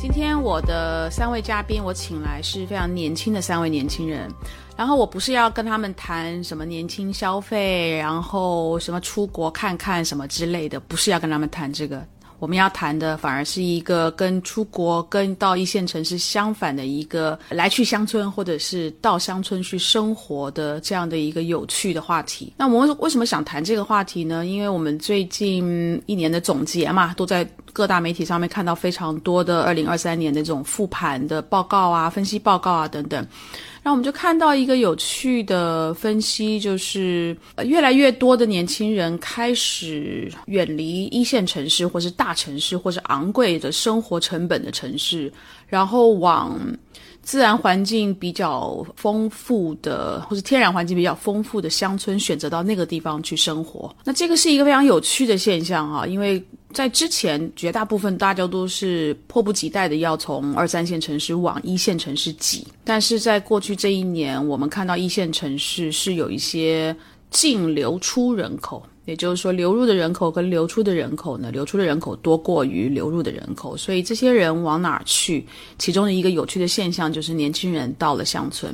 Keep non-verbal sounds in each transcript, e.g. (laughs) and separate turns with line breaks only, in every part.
今天我的三位嘉宾，我请来是非常年轻的三位年轻人。然后我不是要跟他们谈什么年轻消费，然后什么出国看看什么之类的，不是要跟他们谈这个。我们要谈的反而是一个跟出国、跟到一线城市相反的一个来去乡村，或者是到乡村去生活的这样的一个有趣的话题。那我们为什么想谈这个话题呢？因为我们最近一年的总结嘛，都在各大媒体上面看到非常多的二零二三年的这种复盘的报告啊、分析报告啊等等。那我们就看到一个有趣的分析，就是越来越多的年轻人开始远离一线城市，或是大城市，或是昂贵的生活成本的城市，然后往自然环境比较丰富的，或是天然环境比较丰富的乡村选择到那个地方去生活。那这个是一个非常有趣的现象哈，因为。在之前，绝大部分大家都是迫不及待的要从二三线城市往一线城市挤，但是在过去这一年，我们看到一线城市是有一些净流出人口，也就是说，流入的人口跟流出的人口呢，流出的人口多过于流入的人口，所以这些人往哪儿去？其中的一个有趣的现象就是年轻人到了乡村。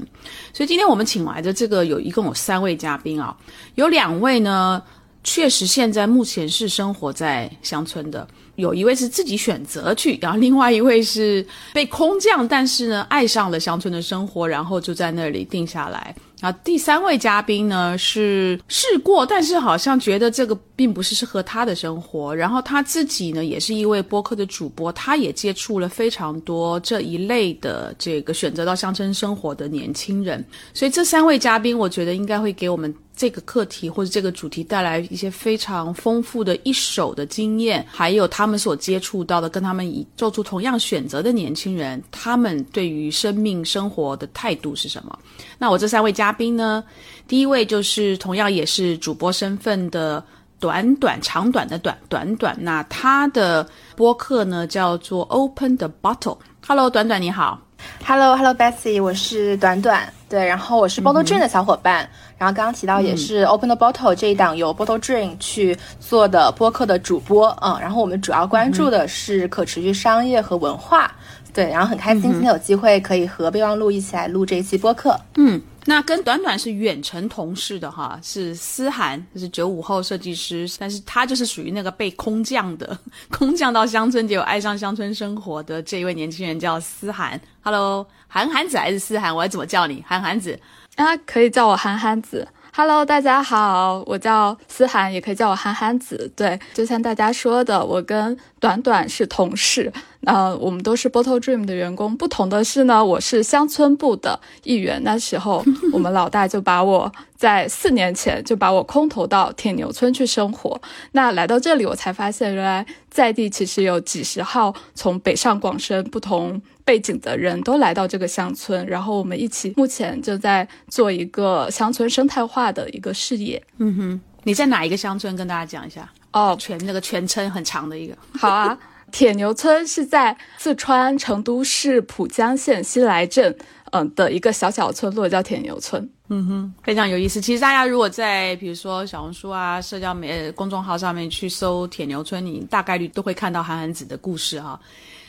所以今天我们请来的这个有一共有三位嘉宾啊，有两位呢。确实，现在目前是生活在乡村的，有一位是自己选择去，然后另外一位是被空降，但是呢，爱上了乡村的生活，然后就在那里定下来。然后第三位嘉宾呢是试过，但是好像觉得这个并不是适合他的生活。然后他自己呢也是一位播客的主播，他也接触了非常多这一类的这个选择到乡村生活的年轻人。所以这三位嘉宾，我觉得应该会给我们。这个课题或者这个主题带来一些非常丰富的一手的经验，还有他们所接触到的跟他们以做出同样选择的年轻人，他们对于生命生活的态度是什么？那我这三位嘉宾呢？第一位就是同样也是主播身份的短短长短的短短短，那他的播客呢叫做 Open the Bottle。Hello，短短你好。
Hello，Hello，Betsy，我是短短。对，然后我是 Bottle Dream 的小伙伴，然后刚刚提到也是 Open the Bottle 这一档由 Bottle Dream 去做的播客的主播，嗯，然后我们主要关注的是可持续商业和文化，对，然后很开心今天有机会可以和备忘录一起来录这一期播客，
嗯。那跟短短是远程同事的哈，是思涵，就是九五后设计师，但是他就是属于那个被空降的，(laughs) 空降到乡村，结果爱上乡村生活的这一位年轻人叫思涵。Hello，韩寒子还是思涵？我要怎么叫你？韩寒子
啊，可以叫我韩寒子。Hello，大家好，我叫思涵，也可以叫我韩寒子。对，就像大家说的，我跟短短是同事，呃，我们都是 Bottle Dream 的员工。不同的是呢，我是乡村部的一员。那时候，我们老大就把我在四年前就把我空投到铁牛村去生活。那来到这里，我才发现，原来在地其实有几十号从北上广深不同。背景的人都来到这个乡村，然后我们一起目前就在做一个乡村生态化的一个事业。
嗯哼，你在哪一个乡村？跟大家讲一下哦，全那个全称很长的一个。
好啊，铁牛村是在四川成都市蒲江县西来镇，嗯的一个小小村落，叫铁牛村。
嗯哼，非常有意思。其实大家如果在比如说小红书啊、社交媒公众号上面去搜铁牛村，你大概率都会看到韩寒子的故事哈。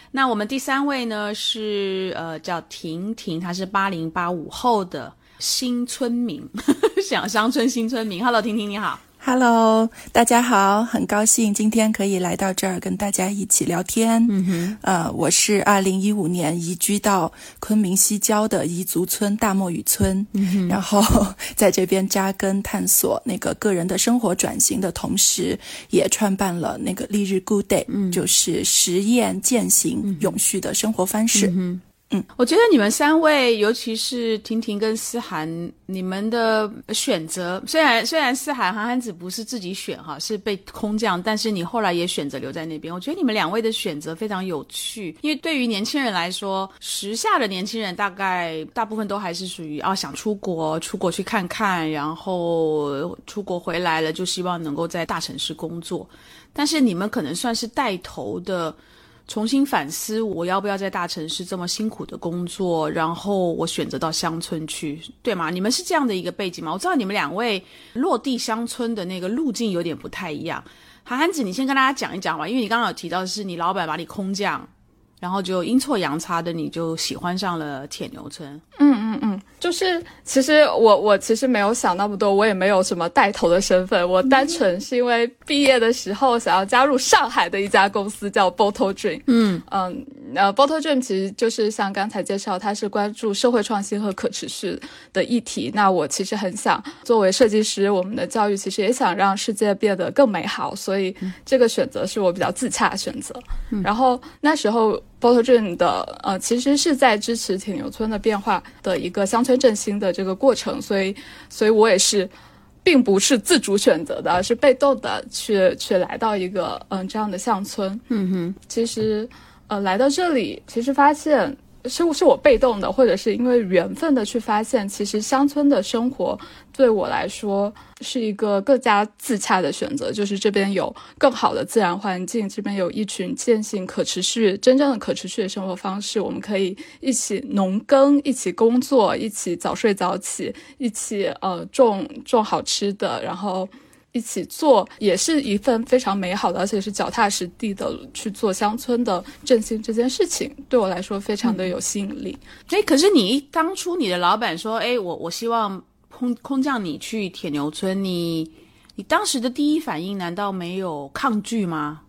那我们第三位呢是呃叫婷婷，她是八零八五后的新村民，(laughs) 想乡村新村民。Hello，婷婷你好。
Hello，大家好，很高兴今天可以来到这儿跟大家一起聊天。嗯哼，呃，我是二零一五年移居到昆明西郊的彝族村大漠雨村，然后在这边扎根探索那个个人的生活转型的同时，也创办了那个丽日 Good Day，就是实验践行永续的生活方式。
嗯，我觉得你们三位，尤其是婷婷跟思涵，你们的选择虽然虽然思涵韩寒子不是自己选哈，是被空降，但是你后来也选择留在那边。我觉得你们两位的选择非常有趣，因为对于年轻人来说，时下的年轻人大概大部分都还是属于啊想出国，出国去看看，然后出国回来了就希望能够在大城市工作，但是你们可能算是带头的。重新反思，我要不要在大城市这么辛苦的工作？然后我选择到乡村去，对吗？你们是这样的一个背景吗？我知道你们两位落地乡村的那个路径有点不太一样。韩寒子，你先跟大家讲一讲吧，因为你刚刚有提到是你老板把你空降，然后就阴错阳差的你就喜欢上了铁牛村。
嗯嗯嗯，就是其实我我其实没有想那么多，我也没有什么带头的身份，我单纯是因为毕业的时候想要加入上海的一家公司叫 Bottle Dream。嗯嗯，呃，Bottle Dream 其实就是像刚才介绍，它是关注社会创新和可持续的议题。那我其实很想作为设计师，我们的教育其实也想让世界变得更美好，所以这个选择是我比较自洽的选择。然后那时候。Bottle Dream 的呃，其实是在支持铁牛村的变化的一个乡村振兴的这个过程，所以，所以我也是，并不是自主选择的，而是被动的去去来到一个嗯这样的乡村。
嗯哼，
其实呃来到这里，其实发现。是是我被动的，或者是因为缘分的去发现，其实乡村的生活对我来说是一个更加自洽的选择。就是这边有更好的自然环境，这边有一群践行可持续、真正的可持续的生活方式，我们可以一起农耕，一起工作，一起早睡早起，一起呃种种好吃的，然后。一起做也是一份非常美好的，而且是脚踏实地的去做乡村的振兴这件事情，对我来说非常的有吸引力。
哎，可是你当初你的老板说，哎，我我希望空空降你去铁牛村，你你当时的第一反应难道没有抗拒吗？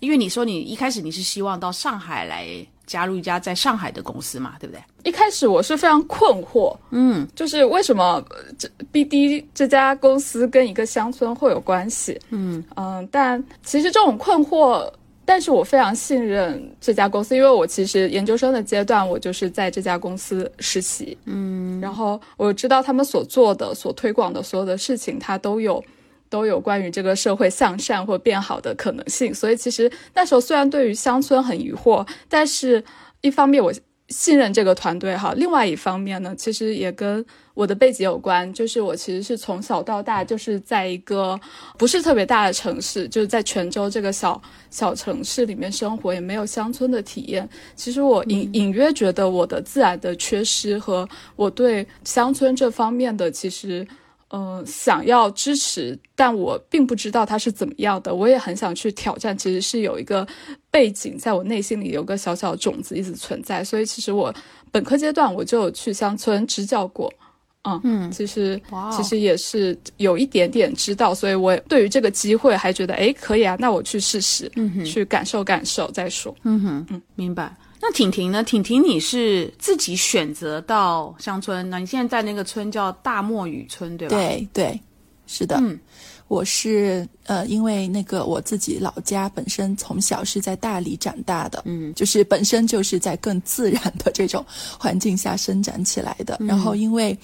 因为你说你一开始你是希望到上海来。加入一家在上海的公司嘛，对不对？
一开始我是非常困惑，
嗯，
就是为什么这 BD 这家公司跟一个乡村会有关系？
嗯
嗯，但其实这种困惑，但是我非常信任这家公司，因为我其实研究生的阶段我就是在这家公司实习，
嗯，
然后我知道他们所做的、所推广的所有的事情，它都有。都有关于这个社会向善或变好的可能性，所以其实那时候虽然对于乡村很疑惑，但是一方面我信任这个团队哈，另外一方面呢，其实也跟我的背景有关，就是我其实是从小到大就是在一个不是特别大的城市，就是在泉州这个小小城市里面生活，也没有乡村的体验。其实我隐隐约觉得我的自然的缺失和我对乡村这方面的其实。嗯，想要支持，但我并不知道它是怎么样的。我也很想去挑战，其实是有一个背景，在我内心里有个小小的种子一直存在。所以其实我本科阶段我就有去乡村支教过，嗯嗯，其实其实也是有一点点知道。所以我对于这个机会还觉得，哎，可以啊，那我去试试，
嗯
去感受感受再说。
嗯哼，嗯，明白。那婷婷呢？婷婷，你是自己选择到乡村？那你现在在那个村叫大漠雨村，对吧？
对对，是的。
嗯，
我是呃，因为那个我自己老家本身从小是在大理长大的，
嗯，
就是本身就是在更自然的这种环境下生长起来的。然后因为，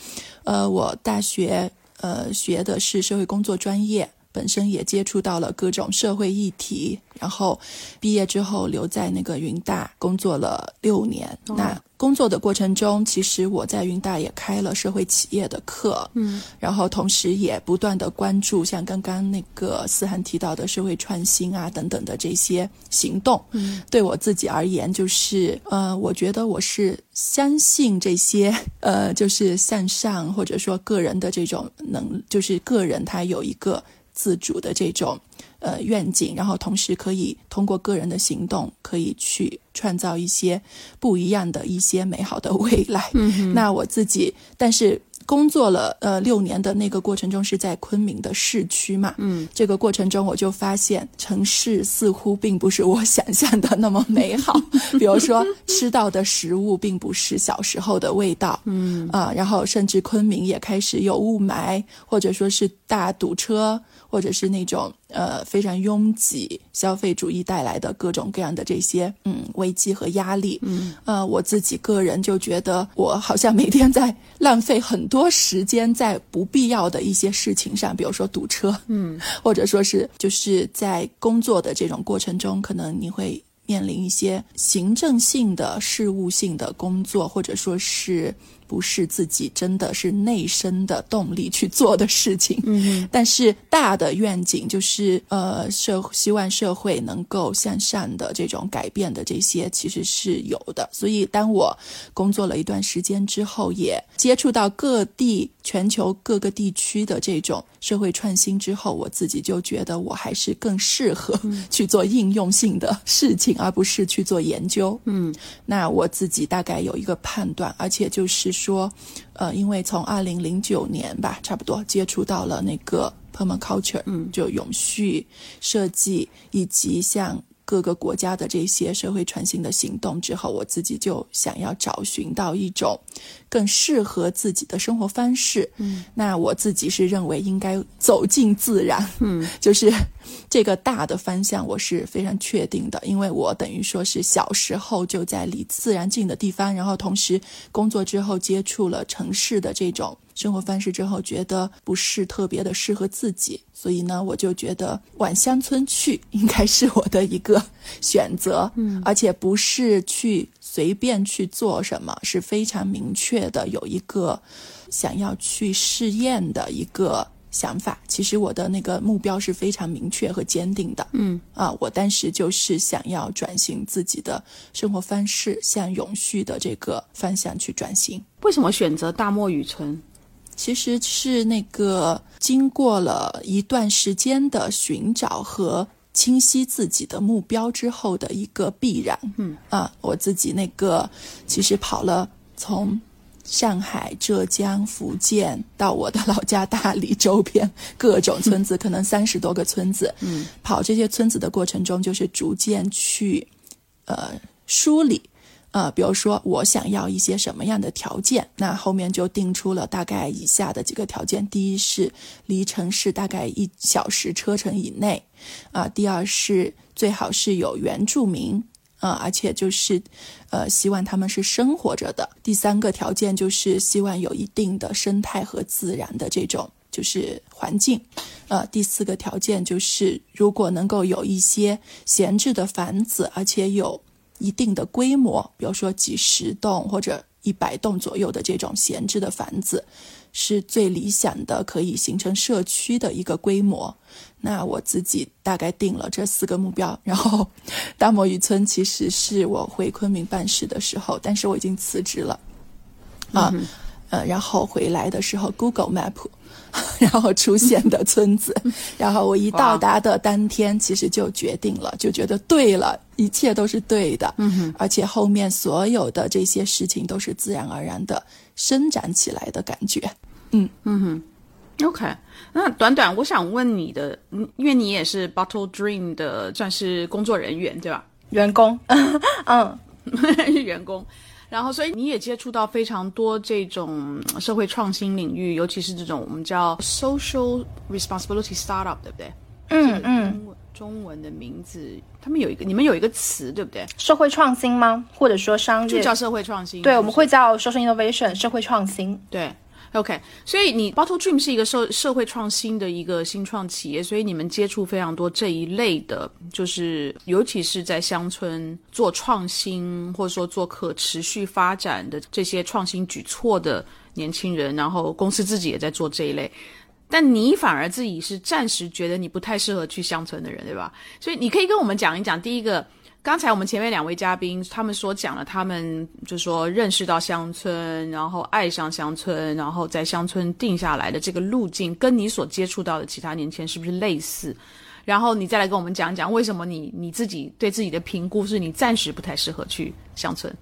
呃，我大学呃学的是社会工作专业。本身也接触到了各种社会议题，然后毕业之后留在那个云大工作了六年。那工作的过程中，其实我在云大也开了社会企业的课，
嗯，
然后同时也不断的关注像刚刚那个思涵提到的社会创新啊等等的这些行动。
嗯，
对我自己而言，就是呃，我觉得我是相信这些呃，就是向上或者说个人的这种能，就是个人他有一个。自主的这种呃愿景，然后同时可以通过个人的行动，可以去创造一些不一样的一些美好的未来。
嗯，
那我自己，但是。工作了呃六年的那个过程中是在昆明的市区嘛，
嗯，
这个过程中我就发现城市似乎并不是我想象的那么美好，(laughs) 比如说吃到的食物并不是小时候的味道，
嗯
啊，然后甚至昆明也开始有雾霾，或者说是大堵车，或者是那种呃非常拥挤，消费主义带来的各种各样的这些嗯危机和压力，
嗯
呃我自己个人就觉得我好像每天在浪费很。多时间在不必要的一些事情上，比如说堵车，
嗯，
或者说是就是在工作的这种过程中，可能你会面临一些行政性的事务性的工作，或者说是。不是自己真的是内生的动力去做的事情，
嗯，
但是大的愿景就是呃社希望社会能够向善的这种改变的这些其实是有的。所以当我工作了一段时间之后，也接触到各地全球各个地区的这种社会创新之后，我自己就觉得我还是更适合去做应用性的事情，而不是去做研究。嗯，那我自己大概有一个判断，而且就是说，呃，因为从二零零九年吧，差不多接触到了那个 permaculture，嗯，就永续设计以及像。各个国家的这些社会创新的行动之后，我自己就想要找寻到一种更适合自己的生活方式。嗯，那我自己是认为应该走进自然。嗯，(laughs) 就是这个大的方向我是非常确定的，因为我等于说是小时候就在离自然近的地方，然后同时工作之后接触了城市的这种。生活方式之后，觉得不是特别的适合自己，所以呢，我就觉得往乡村去应该是我的一个选择。嗯，而且不是去随便去做什么，是非常明确的有一个想要去试验的一个想法。其实我的那个目标是非常明确和坚定的。嗯，啊，我当时就是想要转型自己的生活方式，向永续的这个方向去转型。
为什么选择大漠雨村？
其实是那个经过了一段时间的寻找和清晰自己的目标之后的一个必然。嗯啊，我自己那个其实跑了从上海、浙江、福建到我的老家大理周边各种村子，可能三十多个村子。嗯，跑这些村子的过程中，就是逐渐去呃梳理。呃，比如说我想要一些什么样的条件，那后面就定出了大概以下的几个条件：第一是离城市大概一小时车程以内，啊；第二是最好是有原住民，啊，而且就是，呃，希望他们是生活着的；第三个条件就是希望有一定的生态和自然的这种就是环境，呃；第四个条件就是如果能够有一些闲置的房子，而且有。一定的规模，比如说几十栋或者一百栋左右的这种闲置的房子，是最理想的，可以形成社区的一个规模。那我自己大概定了这四个目标。然后，(laughs) 大漠渔村其实是我回昆明办事的时候，但是我已经辞职了啊，呃，然后回来的时候，Google Map。(laughs) 然后出现的村子，(laughs) 然后我一到达的当天，其实就决定了，就觉得对了，一切都是对的，嗯哼，而且后面所有的这些事情都是自然而然的生长起来的感觉，嗯。
嗯哼，OK，那短短我想问你的，因为你也是 Bottle Dream 的算是工作人员对吧？
员工，(laughs) 嗯，是
员工。然后，所以你也接触到非常多这种社会创新领域，尤其是这种我们叫 social responsibility startup，对不对？
嗯嗯。
中文中文的名字，他们有一个，你们有一个词，对不对？
社会创新吗？或者说商业？
就叫社会创新。
对，我们会叫 social innovation，社会创新。
对。OK，所以你 Bottle Dream 是一个社社会创新的一个新创企业，所以你们接触非常多这一类的，就是尤其是在乡村做创新或者说做可持续发展的这些创新举措的年轻人，然后公司自己也在做这一类，但你反而自己是暂时觉得你不太适合去乡村的人，对吧？所以你可以跟我们讲一讲，第一个。刚才我们前面两位嘉宾，他们所讲了，他们就说认识到乡村，然后爱上乡村，然后在乡村定下来的这个路径，跟你所接触到的其他年轻人是不是类似？然后你再来跟我们讲讲，为什么你你自己对自己的评估是你暂时不太适合去乡村？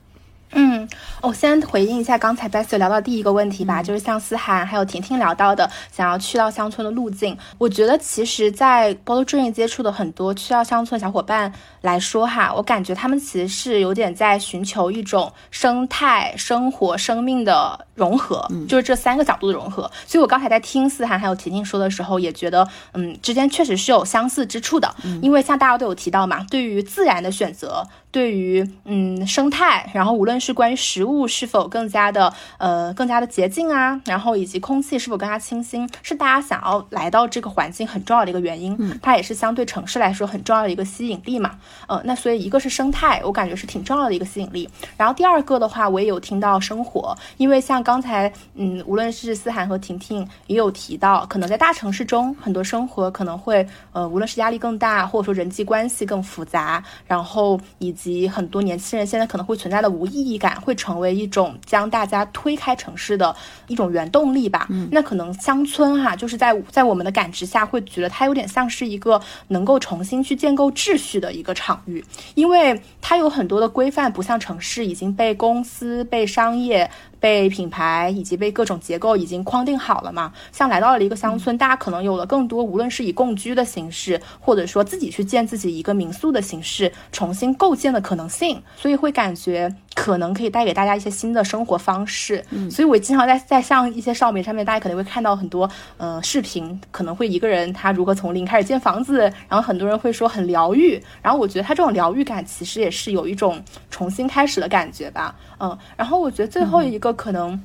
嗯，我先回应一下刚才 Bessy 聊到第一个问题吧，就是像思涵还有婷婷聊到的，想要去到乡村的路径。我觉得其实，在 Bottle Dream 接触的很多去到乡村的小伙伴来说哈，我感觉他们其实是有点在寻求一种生态、生活、生命的融合，就是这三个角度的融合。所以我刚才在听思涵还有婷婷说的时候，也觉得嗯，之间确实是有相似之处的，因为像大家都有提到嘛，对于自然的选择。对于嗯生态，然后无论是关于食物是否更加的呃更加的洁净啊，然后以及空气是否更加清新，是大家想要来到这个环境很重要的一个原因。嗯，它也是相对城市来说很重要的一个吸引力嘛。呃，那所以一个是生态，我感觉是挺重要的一个吸引力。然后第二个的话，我也有听到生活，因为像刚才嗯无论是思涵和婷婷也有提到，可能在大城市中很多生活可能会呃无论是压力更大，或者说人际关系更复杂，然后以及很多年轻人现在可能会存在的无意义感，会成为一种将大家推开城市的一种原动力吧。嗯，那可能乡村哈，就是在在我们的感知下，会觉得它有点像是一个能够重新去建构秩序的一个场域，因为它有很多的规范，不像城市已经被公司、被商业。被品牌以及被各种结构已经框定好了嘛？像来到了一个乡村，大家可能有了更多，无论是以共居的形式，或者说自己去建自己一个民宿的形式，重新构建的可能性，所以会感觉可能可以带给大家一些新的生活方式。嗯，所以我经常在在像一些少美上面，大家可能会看到很多呃视频，可能会一个人他如何从零开始建房子，然后很多人会说很疗愈，然后我觉得他这种疗愈感其实也是有一种重新开始的感觉吧。嗯，然后我觉得最后一个可能。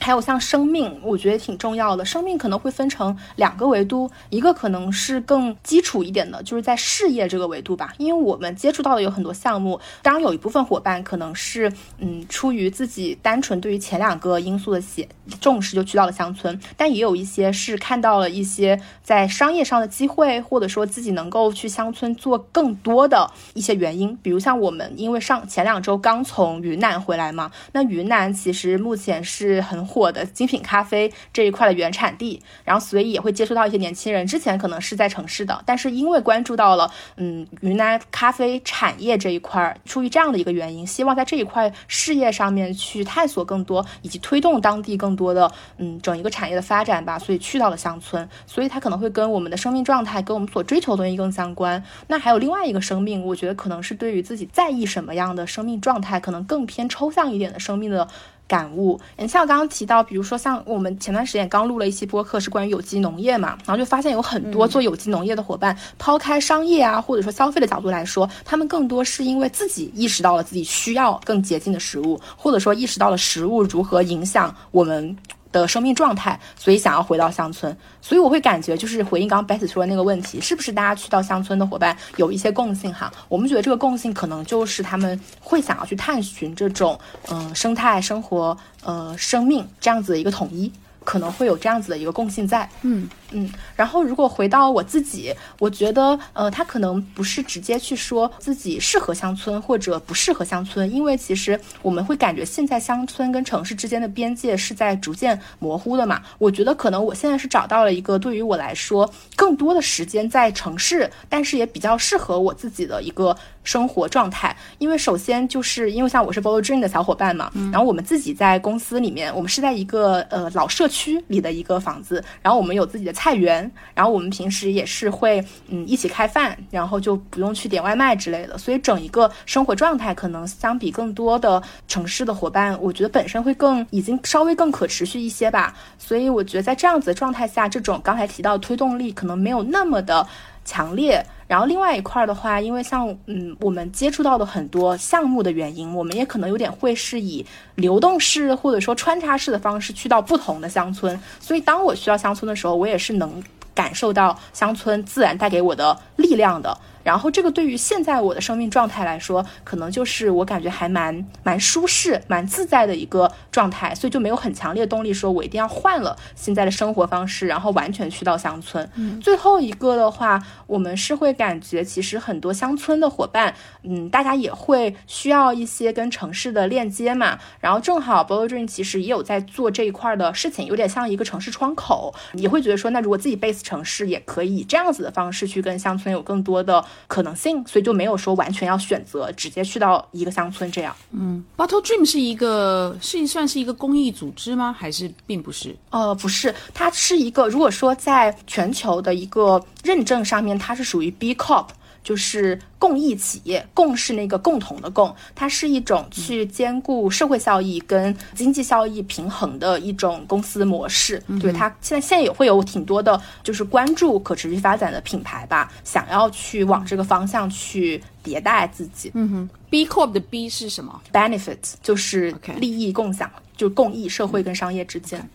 还有像生命，我觉得挺重要的。生命可能会分成两个维度，一个可能是更基础一点的，就是在事业这个维度吧。因为我们接触到的有很多项目，当然有一部分伙伴可能是嗯出于自己单纯对于前两个因素的写重视就去到了乡村，但也有一些是看到了一些在商业上的机会，或者说自己能够去乡村做更多的一些原因。比如像我们因为上前两周刚从云南回来嘛，那云南其实目前是很。火的精品咖啡这一块的原产地，然后所以也会接触到一些年轻人，之前可能是在城市的，但是因为关注到了嗯云南咖啡产业这一块，出于这样的一个原因，希望在这一块事业上面去探索更多，以及推动当地更多的嗯整一个产业的发展吧，所以去到了乡村，所以它可能会跟我们的生命状态，跟我们所追求的东西更相关。那还有另外一个生命，我觉得可能是对于自己在意什么样的生命状态，可能更偏抽象一点的生命的。感悟，你像刚刚提到，比如说像我们前段时间刚录了一期播客，是关于有机农业嘛，然后就发现有很多做有机农业的伙伴，抛开商业啊或者说消费的角度来说，他们更多是因为自己意识到了自己需要更洁净的食物，或者说意识到了食物如何影响我们。的生命状态，所以想要回到乡村，所以我会感觉就是回应刚刚 Beth 说的那个问题，是不是大家去到乡村的伙伴有一些共性哈？我们觉得这个共性可能就是他们会想要去探寻这种嗯生态生活呃生命这样子的一个统一。可能会有这样子的一个共性在，
嗯
嗯。然后如果回到我自己，我觉得，呃，他可能不是直接去说自己适合乡村或者不适合乡村，因为其实我们会感觉现在乡村跟城市之间的边界是在逐渐模糊的嘛。我觉得可能我现在是找到了一个对于我来说更多的时间在城市，但是也比较适合我自己的一个。生活状态，因为首先就是因为像我是 Bolo Dream 的小伙伴嘛，然后我们自己在公司里面，我们是在一个呃老社区里的一个房子，然后我们有自己的菜园，然后我们平时也是会嗯一起开饭，然后就不用去点外卖之类的，所以整一个生活状态可能相比更多的城市的伙伴，我觉得本身会更已经稍微更可持续一些吧，所以我觉得在这样子的状态下，这种刚才提到推动力可能没有那么的强烈。然后另外一块的话，因为像嗯，我们接触到的很多项目的原因，我们也可能有点会是以流动式或者说穿插式的方式去到不同的乡村。所以当我需要乡村的时候，我也是能感受到乡村自然带给我的力量的。然后这个对于现在我的生命状态来说，可能就是我感觉还蛮蛮舒适、蛮自在的一个状态，所以就没有很强烈的动力说我一定要换了现在的生活方式，然后完全去到乡村。最后一个的话，我们是会感觉其实很多乡村的伙伴，嗯，大家也会需要一些跟城市的链接嘛。然后正好 b o l Dream 其实也有在做这一块的事情，有点像一个城市窗口，也会觉得说，那如果自己 base 城市，也可以以这样子的方式去跟乡村有更多的。可能性，所以就没有说完全要选择直接去到一个乡村这样。
嗯，Bottle Dream 是一个是算是一个公益组织吗？还是并不是？
呃，不是，它是一个，如果说在全球的一个认证上面，它是属于 B Corp。就是共益企业，共是那个共同的共，它是一种去兼顾社会效益跟经济效益平衡的一种公司模式。对它现在现在也会有挺多的，就是关注可持续发展的品牌吧，想要去往这个方向去迭代自己。
嗯哼，B Corp 的 B 是什么
？Benefit 就是利益共享，就共益社会跟商业之间。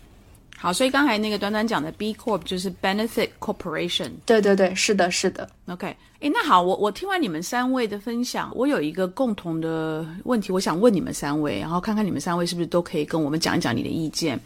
好，所以刚才那个短短讲的 B Corp 就是 Benefit Corporation。
对对对，是的，是的。
OK，哎，那好，我我听完你们三位的分享，我有一个共同的问题，我想问你们三位，然后看看你们三位是不是都可以跟我们讲一讲你的意见。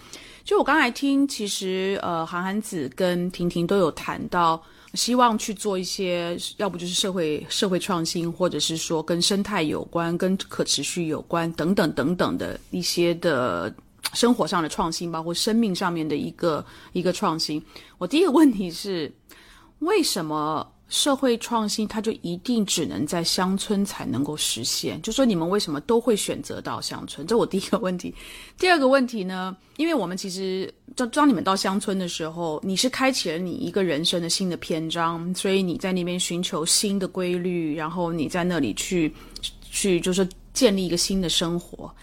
就我刚才听，其实呃，韩寒子跟婷婷都有谈到，希望去做一些，要不就是社会社会创新，或者是说跟生态有关、跟可持续有关等等等等的一些的生活上的创新，包括生命上面的一个一个创新。我第一个问题是，为什么？社会创新，它就一定只能在乡村才能够实现。就说你们为什么都会选择到乡村？这我第一个问题。(laughs) 第二个问题呢？因为我们其实当当你们到乡村的时候，你是开启了你一个人生的新的篇章，所以你在那边寻求新的规律，然后你在那里去去就是建立一个新的生活。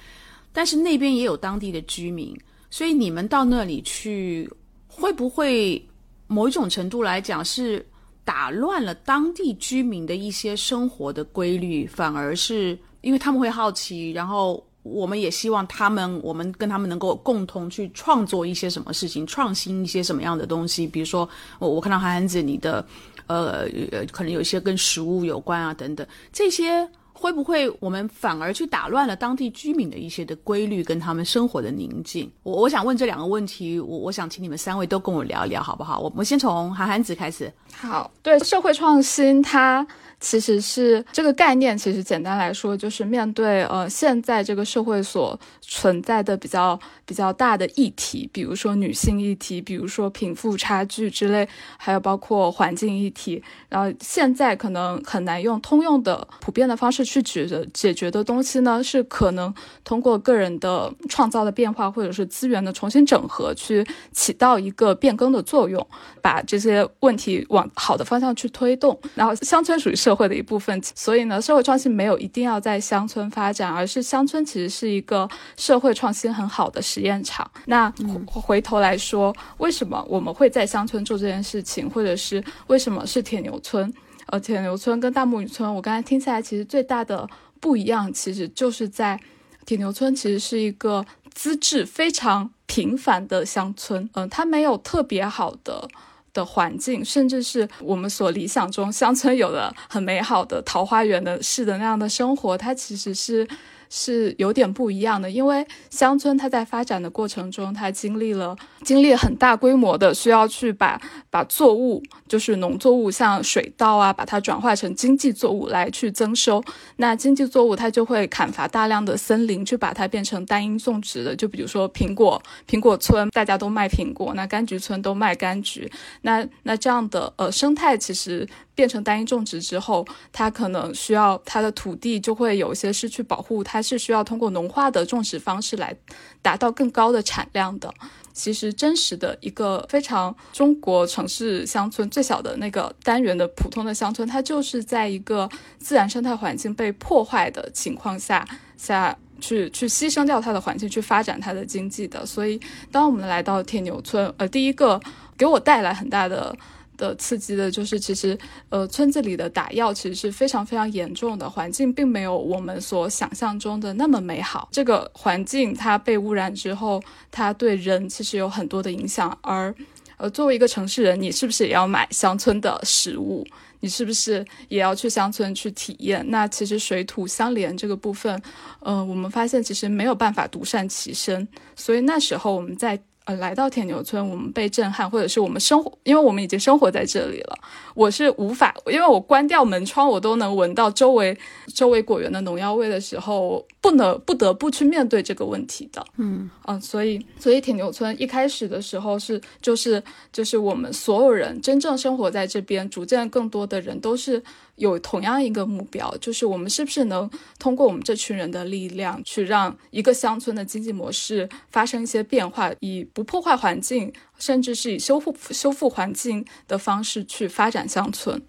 但是那边也有当地的居民，所以你们到那里去，会不会某一种程度来讲是？打乱了当地居民的一些生活的规律，反而是因为他们会好奇，然后我们也希望他们，我们跟他们能够共同去创作一些什么事情，创新一些什么样的东西。比如说，我我看到韩子你的，呃，可能有一些跟食物有关啊，等等这些。会不会我们反而去打乱了当地居民的一些的规律跟他们生活的宁静？我我想问这两个问题，我我想请你们三位都跟我聊一聊，好不好？我我先从韩寒子开始。
好，对社会创新，它。其实是这个概念，其实简单来说，就是面对呃现在这个社会所存在的比较比较大的议题，比如说女性议题，比如说贫富差距之类，还有包括环境议题。然后现在可能很难用通用的普遍的方式去解决解决的东西呢，是可能通过个人的创造的变化，或者是资源的重新整合，去起到一个变更的作用，把这些问题往好的方向去推动。然后乡村属于社。会的一部分，所以呢，社会创新没有一定要在乡村发展，而是乡村其实是一个社会创新很好的实验场。那回头来说，为什么我们会在乡村做这件事情，或者是为什么是铁牛村？呃，铁牛村跟大木雨村，我刚才听起来，其实最大的不一样，其实就是在铁牛村其实是一个资质非常平凡的乡村，嗯，它没有特别好的。的环境，甚至是我们所理想中乡村有的很美好的桃花源的式的那样的生活，它其实是。是有点不一样的，因为乡村它在发展的过程中，它经历了经历很大规模的需要去把把作物，就是农作物，像水稻啊，把它转化成经济作物来去增收。那经济作物它就会砍伐大量的森林，去把它变成单一种植的。就比如说苹果，苹果村大家都卖苹果，那柑橘村都卖柑橘。那那这样的呃生态其实。变成单一种植之后，它可能需要它的土地就会有一些失去保护，它是需要通过农化的种植方式来达到更高的产量的。其实真实的一个非常中国城市乡村最小的那个单元的普通的乡村，它就是在一个自然生态环境被破坏的情况下下去去牺牲掉它的环境去发展它的经济的。所以，当我们来到铁牛村，呃，第一个给我带来很大的。的刺激的就是，其实，呃，村子里的打药其实是非常非常严重的，环境并没有我们所想象中的那么美好。这个环境它被污染之后，它对人其实有很多的影响。而，呃，作为一个城市人，你是不是也要买乡村的食物？你是不是也要去乡村去体验？那其实水土相连这个部分，呃，我们发现其实没有办法独善其身。所以那时候我们在。呃，来到铁牛村，我们被震撼，或者是我们生活，因为我们已经生活在这里了。我是无法，因为我关掉门窗，我都能闻到周围周围果园的农药味的时候，不能不得不去面对这个问题的。嗯嗯，所以所以铁牛村一开始的时候是就是就是我们所有人真正生活在这边，逐渐更多的人都是。有同样一个目标，就是我们是不是能通过我们这群人的力量，去让一个乡村的经济模式发生一些变化，以不破坏环境，甚至是以修复修复环境的方式去发展乡村。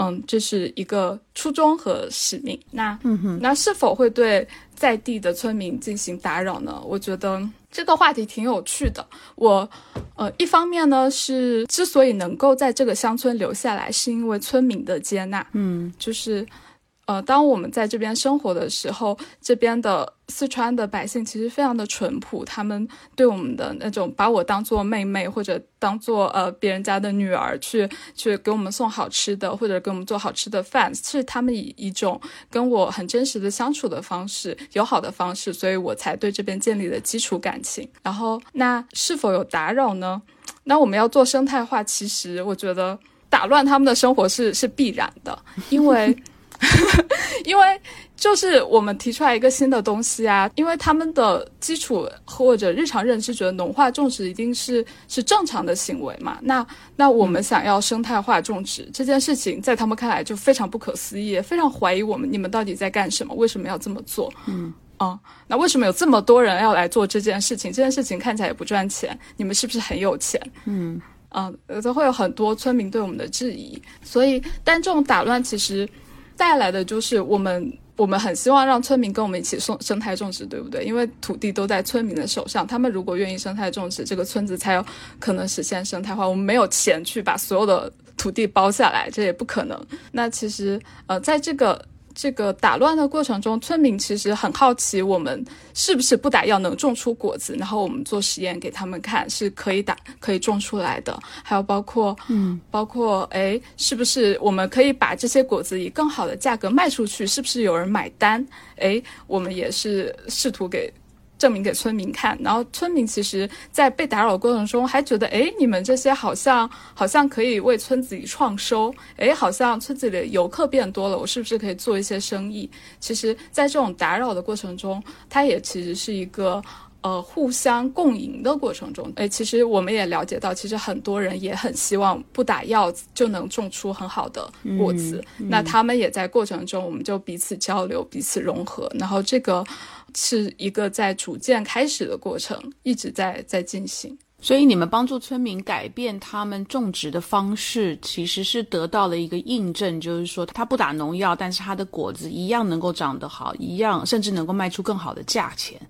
嗯，这是一个初衷和使命。那，嗯那是否会对在地的村民进行打扰呢？我觉得这个话题挺有趣的。我，呃，一方面呢是之所以能够在这个乡村留下来，是因为村民的接纳。嗯，就是。呃，当我们在这边生活的时候，这边的四川的百姓其实非常的淳朴，他们对我们的那种把我当做妹妹或者当做呃别人家的女儿去去给我们送好吃的或者给我们做好吃的饭，是他们以一种跟我很真实的相处的方式，友好的方式，所以我才对这边建立了基础感情。然后，那是否有打扰呢？那我们要做生态化，其实我觉得。打乱他们的生活是是必然的，因为 (laughs) 因为。就是我们提出来一个新的东西啊，因为他们的基础或者日常认知觉得农化种植一定是是正常的行为嘛，那那我们想要生态化种植这件事情，在他们看来就非常不可思议，非常怀疑我们你们到底在干什么，为什么要这么做？嗯啊，那为什么有这么多人要来做这件事情？这件事情看起来也不赚钱，你们是不是很有钱？嗯啊，都会有很多村民对我们的质疑，所以但这种打乱其实带来的就是我们。我们很希望让村民跟我们一起送生态种植，对不对？因为土地都在村民的手上，他们如果愿意生态种植，这个村子才有可能实现生态化。我们没有钱去把所有的土地包下来，这也不可能。那其实，呃，在这个。这个打乱的过程中，村民其实很好奇，我们是不是不打药能种出果子？然后我们做实验给他们看，是可以打可以种出来的。还有包括，嗯，包括，哎，是不是我们可以把这些果子以更好的价格卖出去？是不是有人买单？哎，我们也是试图给。证明给村民看，然后村民其实，在被打扰过程中，还觉得，哎，你们这些好像好像可以为村子里创收，哎，好像村子里的游客变多了，我是不是可以做一些生意？其实，在这种打扰的过程中，它也其实是一个呃互相共赢的过程中。哎，其实我们也了解到，其实很多人也很希望不打药就能种出很好的果子，那他们也在过程中，我们就彼此交流，彼此融合，然后这个。是一个在逐渐开始的过程，一直在在进行。
所以你们帮助村民改变他们种植的方式，其实是得到了一个印证，就是说他不打农药，但是他的果子一样能够长得好，一样甚至能够卖出更好的价钱。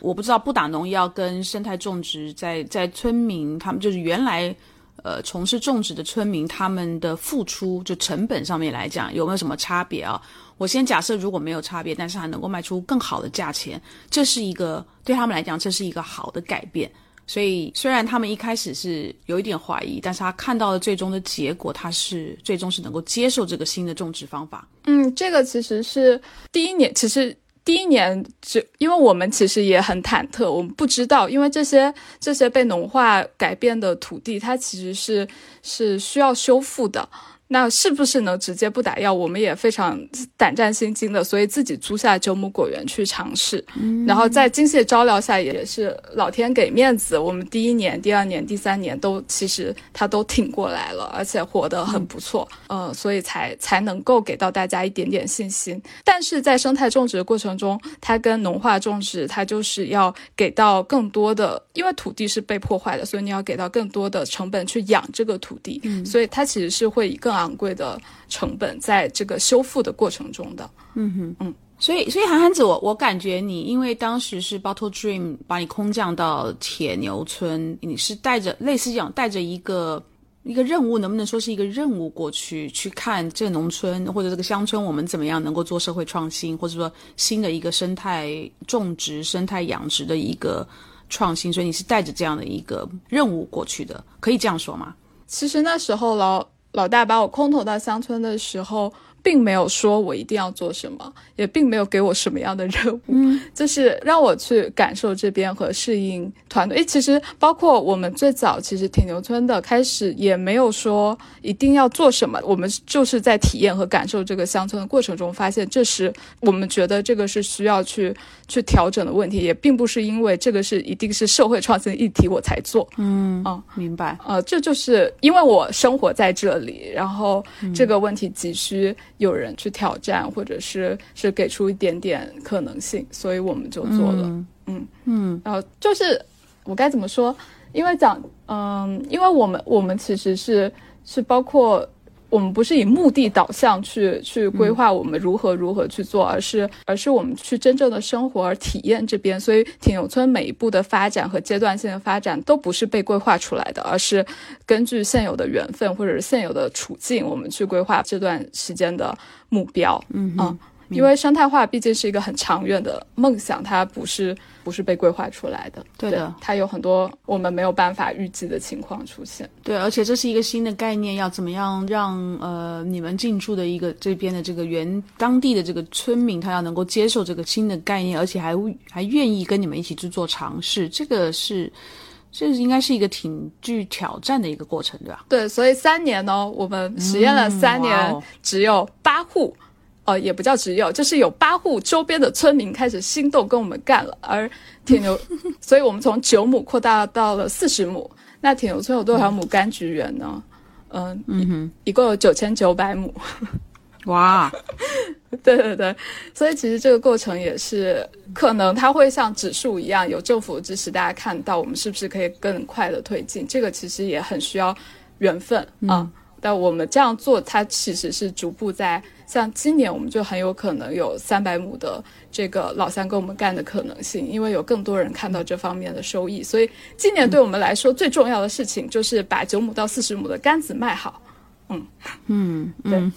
我不知道不打农药跟生态种植在在村民他们就是原来呃从事种植的村民他们的付出就成本上面来讲有没有什么差别啊？我先假设，如果没有差别，但是还能够卖出更好的价钱，这是一个对他们来讲，这是一个好的改变。所以，虽然他们一开始是有一点怀疑，但是他看到了最终的结果，他是最终是能够接受这个新的种植方法。
嗯，这个其实是第一年，其实第一年就因为我们其实也很忐忑，我们不知道，因为这些这些被农化改变的土地，它其实是是需要修复的。那是不是能直接不打药？我们也非常胆战心惊的，所以自己租下九亩果园去尝试。然后在精细照料下，也是老天给面子，我们第一年、第二年、第三年都其实它都挺过来了，而且活得很不错。呃，所以才才能够给到大家一点点信心。但是在生态种植的过程中，它跟农化种植，它就是要给到更多的，因为土地是被破坏的，所以你要给到更多的成本去养这个土地。所以它其实是会以更昂贵的成本在这个修复的过程中的，
嗯哼，嗯，所以，所以韩寒子，我我感觉你，因为当时是 Bottle Dream 把你空降到铁牛村，你是带着类似这样带着一个一个任务，能不能说是一个任务过去去看这个农村或者这个乡村，我们怎么样能够做社会创新，或者说新的一个生态种植、生态养殖的一个创新，所以你是带着这样的一个任务过去的，可以这样说吗？
其实那时候老老大把我空投到乡村的时候。并没有说我一定要做什么，也并没有给我什么样的任务，就是让我去感受这边和适应团队。诶，其实包括我们最早其实铁牛村的开始也没有说一定要做什么，我们就是在体验和感受这个乡村的过程中，发现这是我们觉得这个是需要去去调整的问题，也并不是因为这个是一定是社会创新议题我才做。
嗯，哦，明白。
呃，这就是因为我生活在这里，然后这个问题急需。有人去挑战，或者是是给出一点点可能性，所以我们就做了。嗯嗯，然后就是我该怎么说？因为讲，嗯，因为我们我们其实是是包括。我们不是以目的导向去去规划我们如何如何去做，而是而是我们去真正的生活而体验这边。所以挺牛村每一步的发展和阶段性的发展都不是被规划出来的，而是根据现有的缘分或者是现有的处境，我们去规划这段时间的目标。
嗯嗯。
因为生态化毕竟是一个很长远的梦想，它不是不是被规划出来的。
对的，
它有很多我们没有办法预计的情况出现。
对，而且这是一个新的概念，要怎么样让呃你们进驻的一个这边的这个原当地的这个村民，他要能够接受这个新的概念，而且还还愿意跟你们一起去做尝试，这个是。这应该是一个挺具挑战的一个过程，对吧？
对，所以三年呢，我们实验了三年，只有八户，哦，也不叫只有，就是有八户周边的村民开始心动跟我们干了。而铁牛，(laughs) 所以我们从九亩扩大到了四十亩。那铁牛村有多少亩柑橘园呢？嗯嗯哼，一共有九千九百亩。
哇，(laughs)
对对对，所以其实这个过程也是可能它会像指数一样，有政府支持，大家看到我们是不是可以更快的推进？这个其实也很需要缘分啊。但我们这样做，它其实是逐步在像今年，我们就很有可能有三百亩的这个老三跟我们干的可能性，因为有更多人看到这方面的收益。所以今年对我们来说最重要的事情就是把九亩到四十亩的杆子卖好。嗯
嗯嗯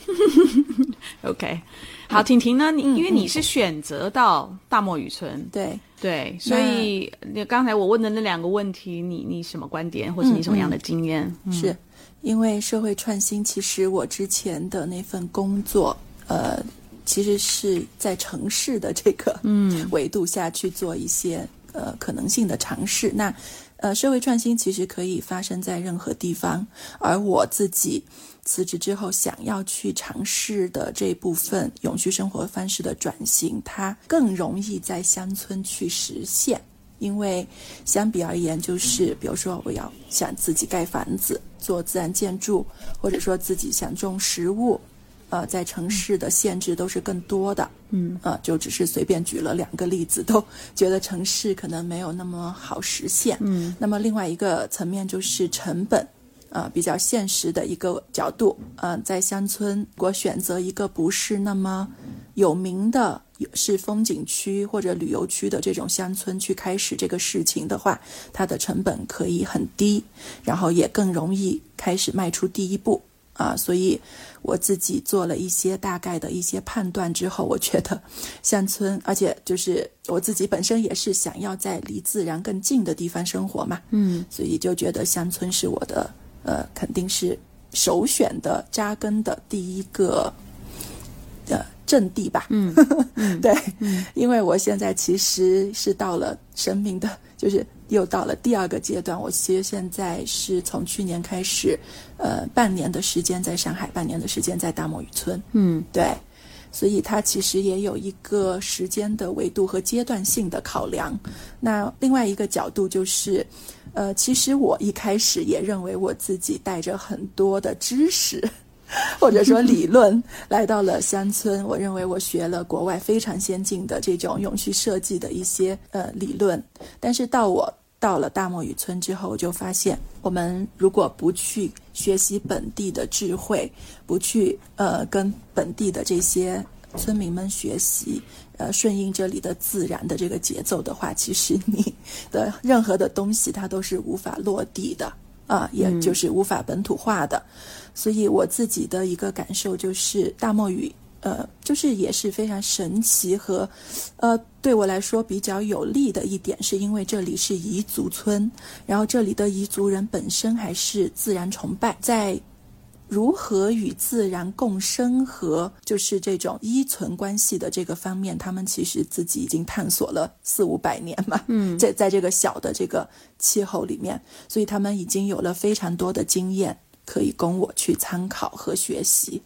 ，OK，好，婷婷呢？你因为你是选择到大漠雨村，
对
对，所以你刚才我问的那两个问题，你你什么观点，或者你什么样的经验？
是因为社会创新，其实我之前的那份工作，呃，其实是在城市的这个嗯维度下去做一些呃可能性的尝试。那呃，社会创新其实可以发生在任何地方，而我自己。辞职之后，想要去尝试的这部分永续生活方式的转型，它更容易在乡村去实现。因为相比而言，就是比如说，我要想自己盖房子、做自然建筑，或者说自己想种食物，呃，在城市的限制都是更多的。嗯，呃，就只是随便举了两个例子，都觉得城市可能没有那么好实现。嗯，那么另外一个层面就是成本。呃，比较现实的一个角度，呃，在乡村，如果选择一个不是那么有名的，是风景区或者旅游区的这种乡村去开始这个事情的话，它的成本可以很低，然后也更容易开始迈出第一步啊。所以我自己做了一些大概的一些判断之后，我觉得乡村，而且就是我自己本身也是想要在离自然更近的地方生活嘛，嗯，所以就觉得乡村是我的。呃，肯定是首选的扎根的第一个的阵地吧。嗯，(laughs) 对，因为我现在其实是到了生命的，就是又到了第二个阶段。我其实现在是从去年开始，呃，半年的时间在上海，半年的时间在大漠渔村。嗯，对，所以它其实也有一个时间的维度和阶段性的考量。那另外一个角度就是。呃，其实我一开始也认为我自己带着很多的知识，(laughs) 或者说理论来到了乡村。我认为我学了国外非常先进的这种永续设计的一些呃理论。但是到我到了大漠雨村之后，我就发现，我们如果不去学习本地的智慧，不去呃跟本地的这些村民们学习。呃，顺应这里的自然的这个节奏的话，其实你的任何的东西它都是无法落地的啊，也就是无法本土化的。所以我自己的一个感受就是，大漠雨呃，就是也是非常神奇和呃，对我来说比较有利的一点，是因为这里是彝族村，然后这里的彝族人本身还是自然崇拜，在。如何与自然共生和就是这种依存关系的这个方面，他们其实自己已经探索了四五百年嘛。嗯，在在这个小的这个气候里面，所以他们已经有了非常多的经验可以供我去参考和学习。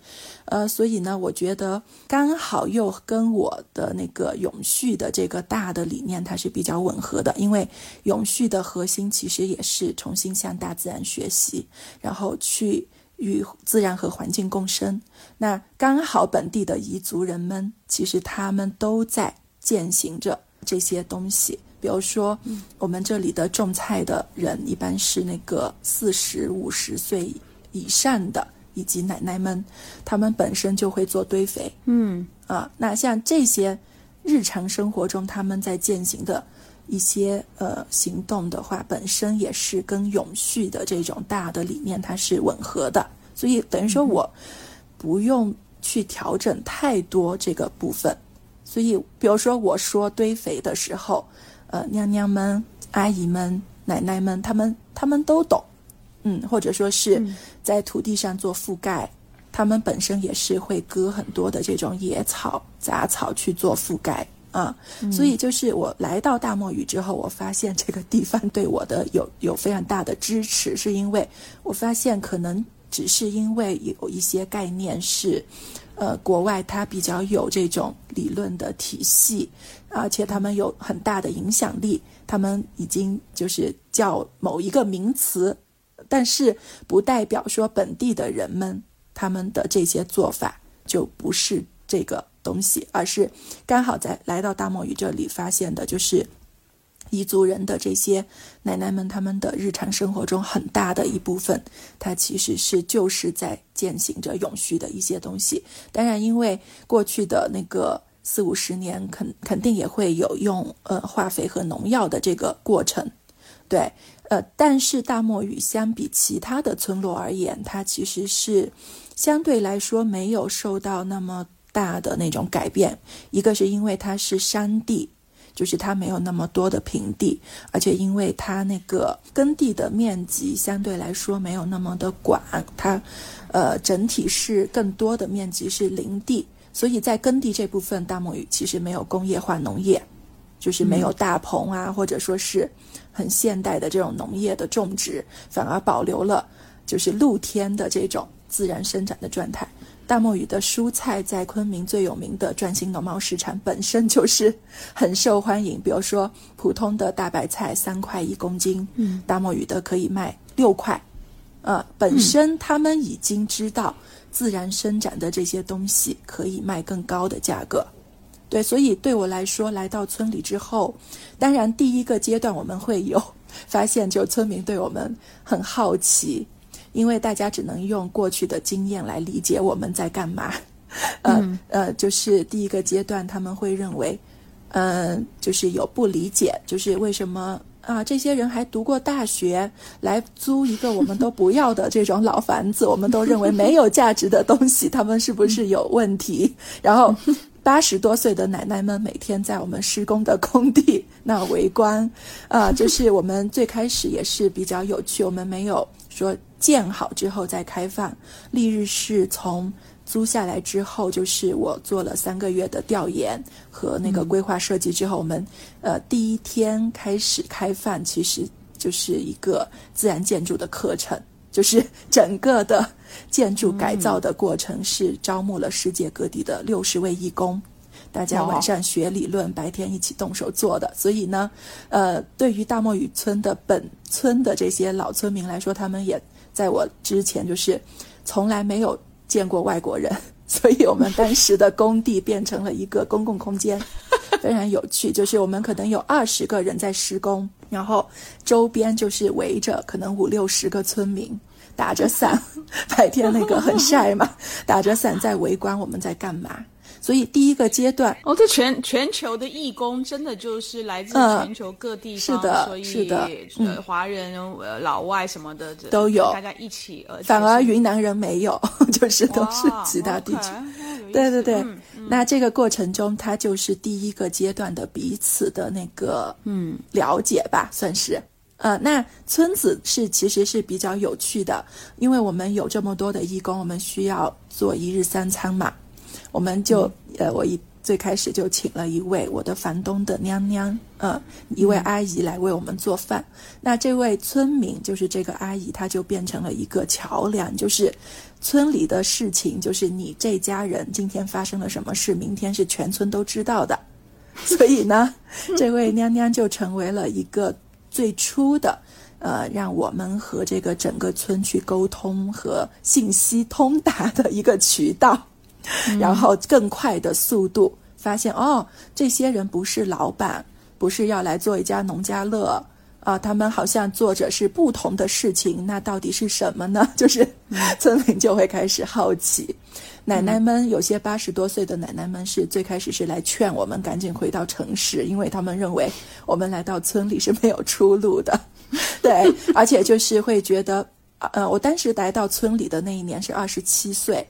呃，所以呢，我觉得刚好又跟我的那个永续的这个大的理念它是比较吻合的，因为永续的核心其实也是重新向大自然学习，然后去。与自然和环境共生，那刚好本地的彝族人们，其实他们都在践行着这些东西。比如说，我们这里的种菜的人，一般是那个四十五十岁以上的，以及奶奶们，他们本身就会做堆肥。嗯，啊，那像这些日常生活中他们在践行的一些呃行动的话，本身也是跟永续的这种大的理念它是吻合的。所以等于说，我不用去调整太多这个部分。所以，比如说我说堆肥的时候，呃，娘娘们、阿姨们、奶奶们，他们他们都懂，嗯，或者说是在土地上做覆盖，他们本身也是会割很多的这种野草、杂草去做覆盖，啊。所以就是我来到大漠语之后，我发现这个地方对我的有有非常大的支持，是因为我发现可能只是因为有一些概念是。呃，国外它比较有这种理论的体系，而且他们有很大的影响力。他们已经就是叫某一个名词，但是不代表说本地的人们他们的这些做法就不是这个东西，而是刚好在来到大漠语这里发现的，就是。彝族人的这些奶奶们，他们的日常生活中很大的一部分，它其实是就是在践行着永续的一些东西。当然，因为过去的那个四五十年，肯肯定也会有用呃化肥和农药的这个过程，对，但是大漠语相比其他的村落而言，它其实是相对来说没有受到那么大的那种改变。一个是因为它是山地。就是它没有那么多的平地，而且因为它那个耕地的面积相对来说没有那么的广，它，呃，整体是更多的面积是林地，所以在耕地这部分，大漠语其实没有工业化农业，就是没有大棚啊，或者说是很现代的这种农业的种植，反而保留了就是露天的这种自然生长的状态。大漠语的蔬菜在昆明最有名的转型农贸市场本身就是很受欢迎。比如说，普通的大白菜三块一公斤，嗯，大漠语的可以卖六块。呃，本身他们已经知道自然生长的这些东西可以卖更高的价格。对，所以对我来说，来到村里之后，当然第一个阶段我们会有发现，就村民对我们很好奇。因为大家只能用过去的经验来理解我们在干嘛，呃呃，就是第一个阶段他们会认为，嗯，就是有不理解，就是为什么啊这些人还读过大学来租一个我们都不要的这种老房子，我们都认为没有价值的东西，他们是不是有问题？然后八十多岁的奶奶们每天在我们施工的工地 (laughs) 那围观，啊，就是我们最开始也是比较有趣，我们没有说。建好之后再开放，丽日是从租下来之后，就是我做了三个月的调研和那个规划设计之后，我们呃第一天开始开放，其实就是一个自然建筑的课程，就是整个的建筑改造的过程是招募了世界各地的六十位义工，大家晚上学理论，白天一起动手做的。所以呢，呃，对于大漠雨村的本村的这些老村民来说，他们也。在我之前，就是从来没有见过外国人，(laughs) 所以我们当时的工地变成了一个公共空间，(laughs) 非常有趣。就是我们可能有二十个人在施工，然后周边就是围着可能五六十个村民打着伞，(laughs) 白天那个很晒嘛，打着伞在围观我们在干嘛。所以第一个阶段，
哦，这全全球的义工真的就是来自全球各地
方，是的，
所以
是的，
呃，华人、呃，老外什么的
都有，
大家一起。
反而云南人没有，(laughs) 就是都是其他地区。对对对，那这个过程中，它就是第一个阶段的彼此的那个嗯了解吧，算是。呃，那村子是其实是比较有趣的，因为我们有这么多的义工，我们需要做一日三餐嘛。我们就呃，我一最开始就请了一位我的房东的娘娘，呃，一位阿姨来为我们做饭。那这位村民就是这个阿姨，她就变成了一个桥梁，就是村里的事情，就是你这家人今天发生了什么事，明天是全村都知道的。(laughs) 所以呢，这位娘娘就成为了一个最初的，呃，让我们和这个整个村去沟通和信息通达的一个渠道。然后更快的速度发现哦，这些人不是老板，不是要来做一家农家乐啊，他们好像做着是不同的事情，那到底是什么呢？(laughs) 就是村民就会开始好奇，奶奶们有些八十多岁的奶奶们是最开始是来劝我们赶紧回到城市，因为他们认为我们来到村里是没有出路的，(laughs) 对，而且就是会觉得，呃，我当时来到村里的那一年是二十七岁。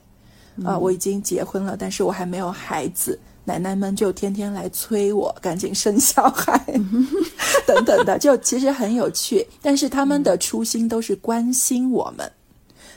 啊，我已经结婚了，但是我还没有孩子。奶奶们就天天来催我赶紧生小孩 (laughs) (laughs) 等等的，就其实很有趣。但是他们的初心都是关心我们，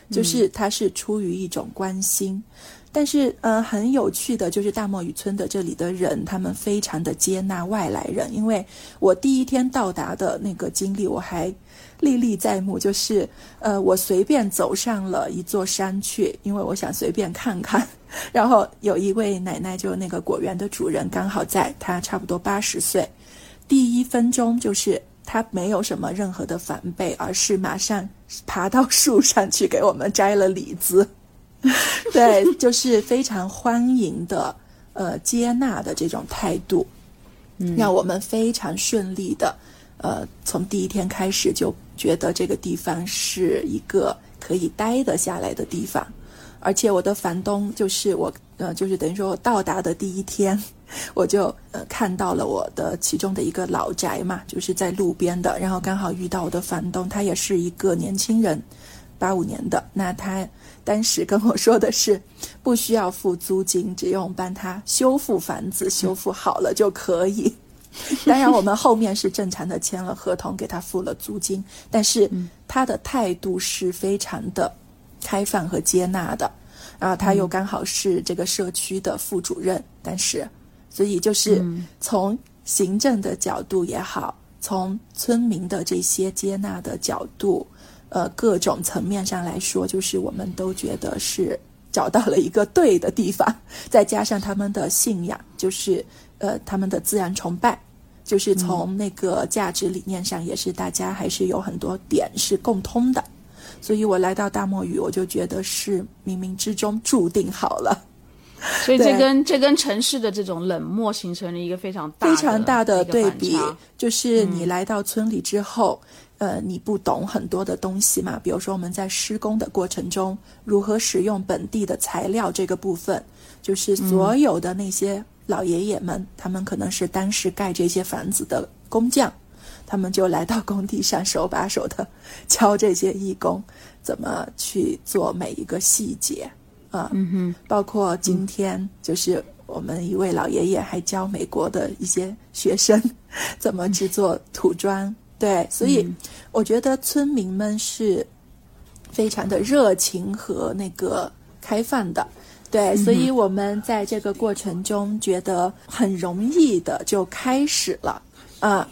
就是他是出于一种关心。但是，嗯，很有趣的就是大漠雨村的这里的人，他们非常的接纳外来人。因为我第一天到达的那个经历，我还历历在目。就是，呃，我随便走上了一座山去，因为我想随便看看。(laughs) 然后有一位奶奶，就那个果园的主人，刚好在，她差不多八十岁。第一分钟就是她没有什么任何的防备，而是马上爬到树上去给我们摘了李子。对，(laughs) 就是非常欢迎的，呃，接纳的这种态度，让我们非常顺利的，呃，从第一天开始就觉得这个地方是一个可以待得下来的地方。而且我的房东就是我，呃，就是等于说我到达的第一天，我就呃看到了我的其中的一个老宅嘛，就是在路边的，然后刚好遇到我的房东，他也是一个年轻人，八五年的，那他。当时跟我说的是，不需要付租金，只用帮他修复房子，修复好了就可以。(laughs) 当然，我们后面是正常的签了合同，给他付了租金。但是他的态度是非常的开放和接纳的。然后他又刚好是这个社区的副主任，但是所以就是从行政的角度也好，从村民的这些接纳的角度。呃，各种层面上来说，就是我们都觉得是找到了一个对的地方，再加上他们的信仰，就是呃他们的自然崇拜，就是从那个价值理念上，也是大家还是有很多点是共通的。所以我来到大漠雨，我就觉得是冥冥之中注定好了。(laughs)
所以这跟这跟城市的这种冷漠形成了一个非常
非常大
的
对比，就是你来到村里之后。呃，你不懂很多的东西嘛？比如说我们在施工的过程中，如何使用本地的材料这个部分，就是所有的那些老爷爷们，他们可能是当时盖这些房子的工匠，他们就来到工地上手把手的教这些义工怎么去做每一个细节啊。嗯哼，包括今天就是我们一位老爷爷还教美国的一些学生 (laughs) 怎么制作土砖。对，所以我觉得村民们是非常的热情和那个开放的。对，所以我们在这个过程中觉得很容易的就开始了。啊，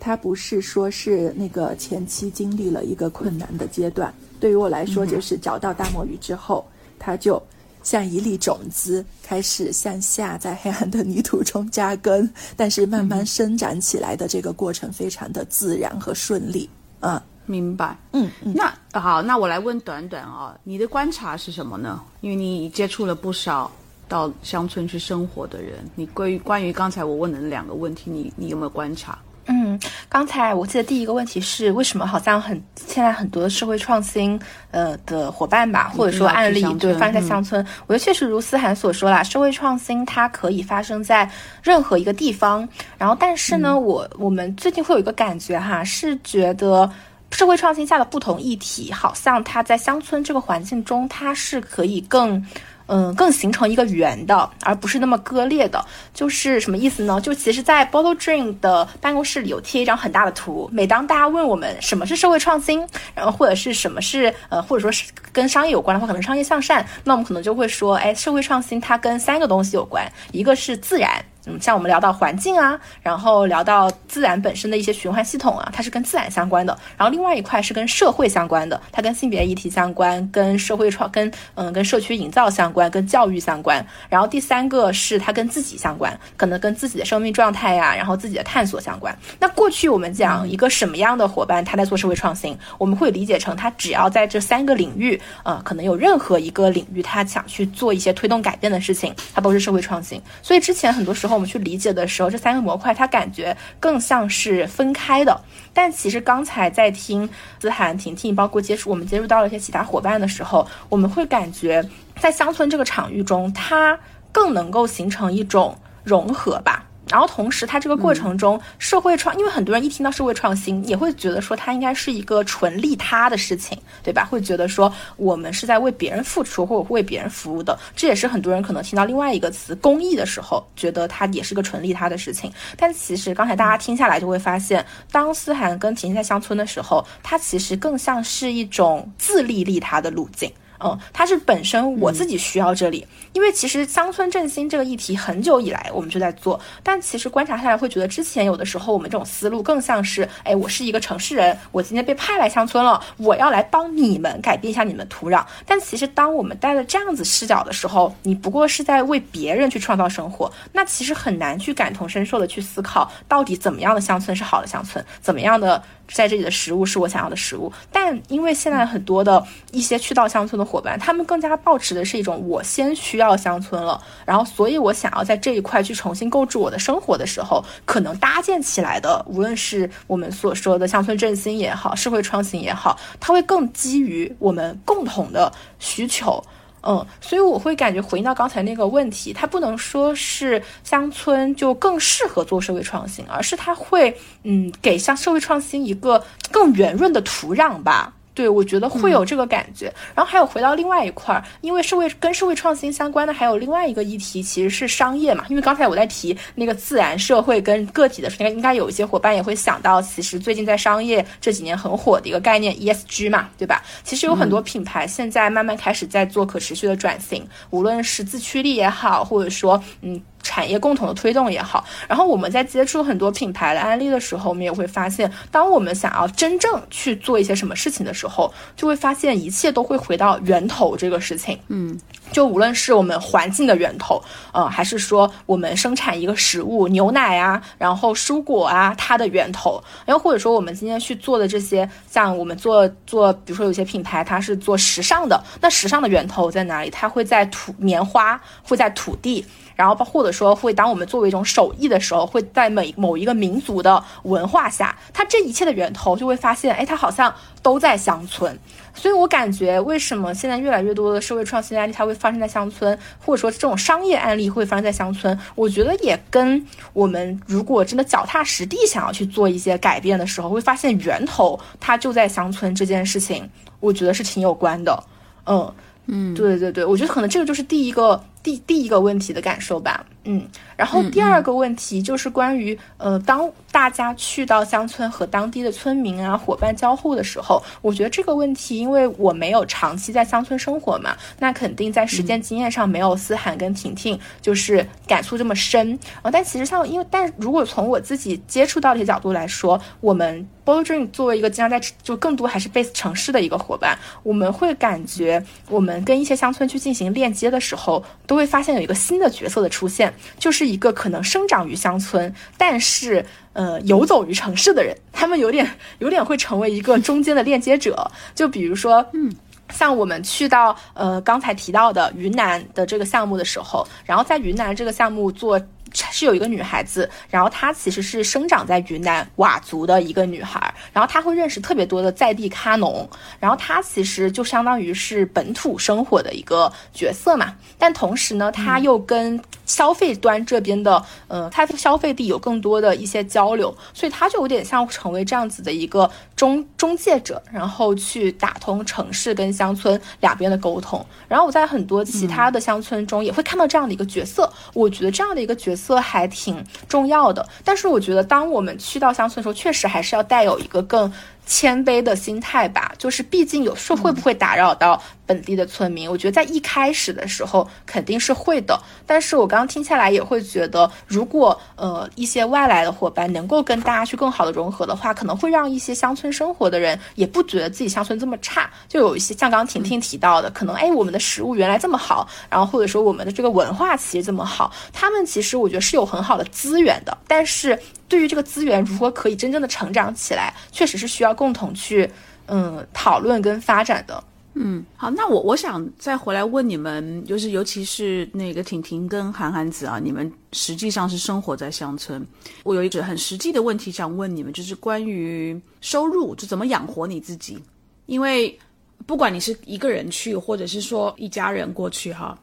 它不是说是那个前期经历了一个困难的阶段，对于我来说就是找到大墨鱼之后，它就。像一粒种子开始向下，在黑暗的泥土中扎根，但是慢慢生长起来的这个过程非常的自然和顺利。嗯，
明白。嗯嗯。那好，那我来问短短啊，你的观察是什么呢？因为你接触了不少到乡村去生活的人，你关于关于刚才我问的那两个问题，你你有没有观察？
嗯，刚才我记得第一个问题是为什么好像很现在很多社会创新呃的伙伴吧，或者说案例对发生在乡村，我觉得确实如思涵所说啦，社会创新它可以发生在任何一个地方，然后但是呢，我我们最近会有一个感觉哈，是觉得社会创新下的不同议题，好像它在乡村这个环境中，它是可以更。嗯，更形成一个圆的，而不是那么割裂的，就是什么意思呢？就其实，在 Bottle Dream 的办公室里有贴一张很大的图。每当大家问我们什么是社会创新，然后或者是什么是呃，或者说是跟商业有关的话，可能商业向善，那我们可能就会说，哎，社会创新它跟三个东西有关，一个是自然。嗯，像我们聊到环境啊，然后聊到自然本身的一些循环系统啊，它是跟自然相关的。然后另外一块是跟社会相关的，它跟性别议题相关，跟社会创跟嗯跟社区营造相关，跟教育相关。然后第三个是它跟自己相关，可能跟自己的生命状态呀，然后自己的探索相关。那过去我们讲一个什么样的伙伴他在做社会创新，我们会理解成他只要在这三个领域，呃，可能有任何一个领域他想去做一些推动改变的事情，它都是社会创新。所以之前很多时候。我们去理解的时候，这三个模块它感觉更像是分开的。但其实刚才在听子涵、婷婷，包括接触我们接触到了一些其他伙伴的时候，我们会感觉在乡村这个场域中，它更能够形成一种融合吧。然后同时，它这个过程中，社会创，因为很多人一听到社会创新，也会觉得说它应该是一个纯利他的事情，对吧？会觉得说我们是在为别人付出或者为别人服务的。这也是很多人可能听到另外一个词“公益”的时候，觉得它也是个纯利他的事情。但其实刚才大家听下来就会发现，当思涵跟婷婷在乡村的时候，它其实更像是一种自利利他的路径。嗯，它是本身我自己需要这里，因为其实乡村振兴这个议题很久以来我们就在做，但其实观察下来会觉得之前有的时候我们这种思路更像是，哎，我是一个城市人，我今天被派来乡村了，我要来帮你们改变一下你们土壤。但其实当我们带着这样子视角的时候，你不过是在为别人去创造生活，那其实很难去感同身受的去思考到底怎么样的乡村是好的乡村，怎么样的。在这里的食物是我想要的食物，但因为现在很多的一些去到乡村的伙伴，他们更加抱持的是一种我先需要乡村了，然后所以我想要在这一块去重新构筑我的生活的时候，可能搭建起来的，无论是我们所说的乡村振兴也好，社会创新也好，它会更基于我们共同的需求。嗯，所以我会感觉回应到刚才那个问题，它不能说是乡村就更适合做社会创新，而是它会嗯给像社会创新一个更圆润的土壤吧。对，我觉得会有这个感觉。然后还有回到另外一块儿，因为社会跟社会创新相关的还有另外一个议题，其实是商业嘛。因为刚才我在提那个自然社会跟个体的时候，应该应该有一些伙伴也会想到，其实最近在商业这几年很火的一个概念 ESG 嘛，对吧？其实有很多品牌现在慢慢开始在做可持续的转型，无论是自驱力也好，或者说嗯。产业共同的推动也好，然后我们在接触很多品牌的案例的时候，我们也会发现，当我们想要真正去做一些什么事情的时候，就会发现一切都会回到源头这个事情。嗯，就无论是我们环境的源头，呃，还是说我们生产一个食物，牛奶啊，然后蔬果啊，它的源头，然后或者说我们今天去做的这些，像我们做做，比如说有些品牌它是做时尚的，那时尚的源头在哪里？它会在土棉花，会在土地。然后，或者说，会当我们作为一种手艺的时候，会在每某一个民族的文化下，它这一切的源头就会发现，哎，它好像都在乡村。所以我感觉，为什么现在越来越多的社会创新案例它会发生在乡村，或者说这种商业案例会发生在乡村？我觉得也跟我们如果真的脚踏实地想要去做一些改变的时候，会发现源头它就在乡村这件事情，我觉得是挺有关的。嗯嗯，对对对，我觉得可能这个就是第一个。第第一个问题的感受吧，嗯，然后第二个问题就是关于，呃，当大家去到乡村和当地的村民啊伙伴交互的时候，我觉得这个问题，因为我没有长期在乡村生活嘛，那肯定在实践经验上没有思涵跟婷婷就是感触这么深啊。但其实像，因为但如果从我自己接触到的一些角度来说，我们 b o d r e a m 作为一个经常在就更多还是 base 城市的一个伙伴，我们会感觉我们跟一些乡村去进行链接的时候。都会发现有一个新的角色的出现，就是一个可能生长于乡村，但是呃游走于城市的人，他们有点有点会成为一个中间的链接者。就比如说，嗯，像我们去到呃刚才提到的云南的这个项目的时候，然后在云南这个项目做。是有一个女孩子，然后她其实是生长在云南佤族的一个女孩，然后她会认识特别多的在地咖农，然后她其实就相当于是本土生活的一个角色嘛，但同时呢，她又跟消费端这边的，呃，她的消费地有更多的一些交流，所以她就有点像成为这样子的一个中中介者，然后去打通城市跟乡村两边的沟通。然后我在很多其他的乡村中也会看到这样的一个角色，我觉得这样的一个角。色还挺重要的，但是我觉得，当我们去到乡村的时候，确实还是要带有一个更。谦卑的心态吧，就是毕竟有时候会不会打扰到本地的村民？我觉得在一开始的时候肯定是会的，但是我刚刚听下来也会觉得，如果呃一些外来的伙伴能够跟大家去更好的融合的话，可能会让一些乡村生活的人也不觉得自己乡村这么差。就有一些像刚刚婷婷提到的，可能哎我们的食物原来这么好，然后或者说我们的这个文化其实这么好，他们其实我觉得是有很好的资源的，但是。对于这个资源如何可以真正的成长起来，确实是需要共同去嗯讨论跟发展的。
嗯，好，那我我想再回来问你们，就是尤其是那个婷婷跟韩寒子啊，你们实际上是生活在乡村，我有一个很实际的问题想问你们，就是关于收入，就怎么养活你自己？因为不管你是一个人去，或者是说一家人过去哈，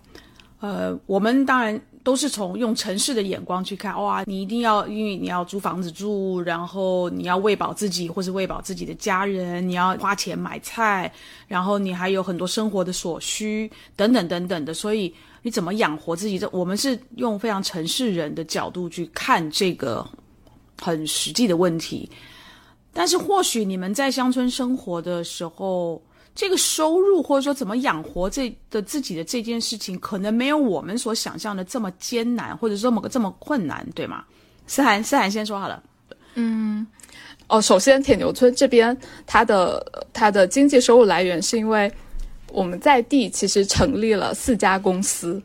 呃，我们当然。都是从用城市的眼光去看，哇，你一定要因为你要租房子住，然后你要喂饱自己或是喂饱自己的家人，你要花钱买菜，然后你还有很多生活的所需等等等等的，所以你怎么养活自己？这我们是用非常城市人的角度去看这个很实际的问题。但是或许你们在乡村生活的时候，这个收入或者说怎么养活这的自己的这件事情，可能没有我们所想象的这么艰难，或者这么个这么困难，对吗？思涵，思涵先说好了。
嗯，哦，首先铁牛村这边它的它的经济收入来源是因为我们在地其实成立了四家公司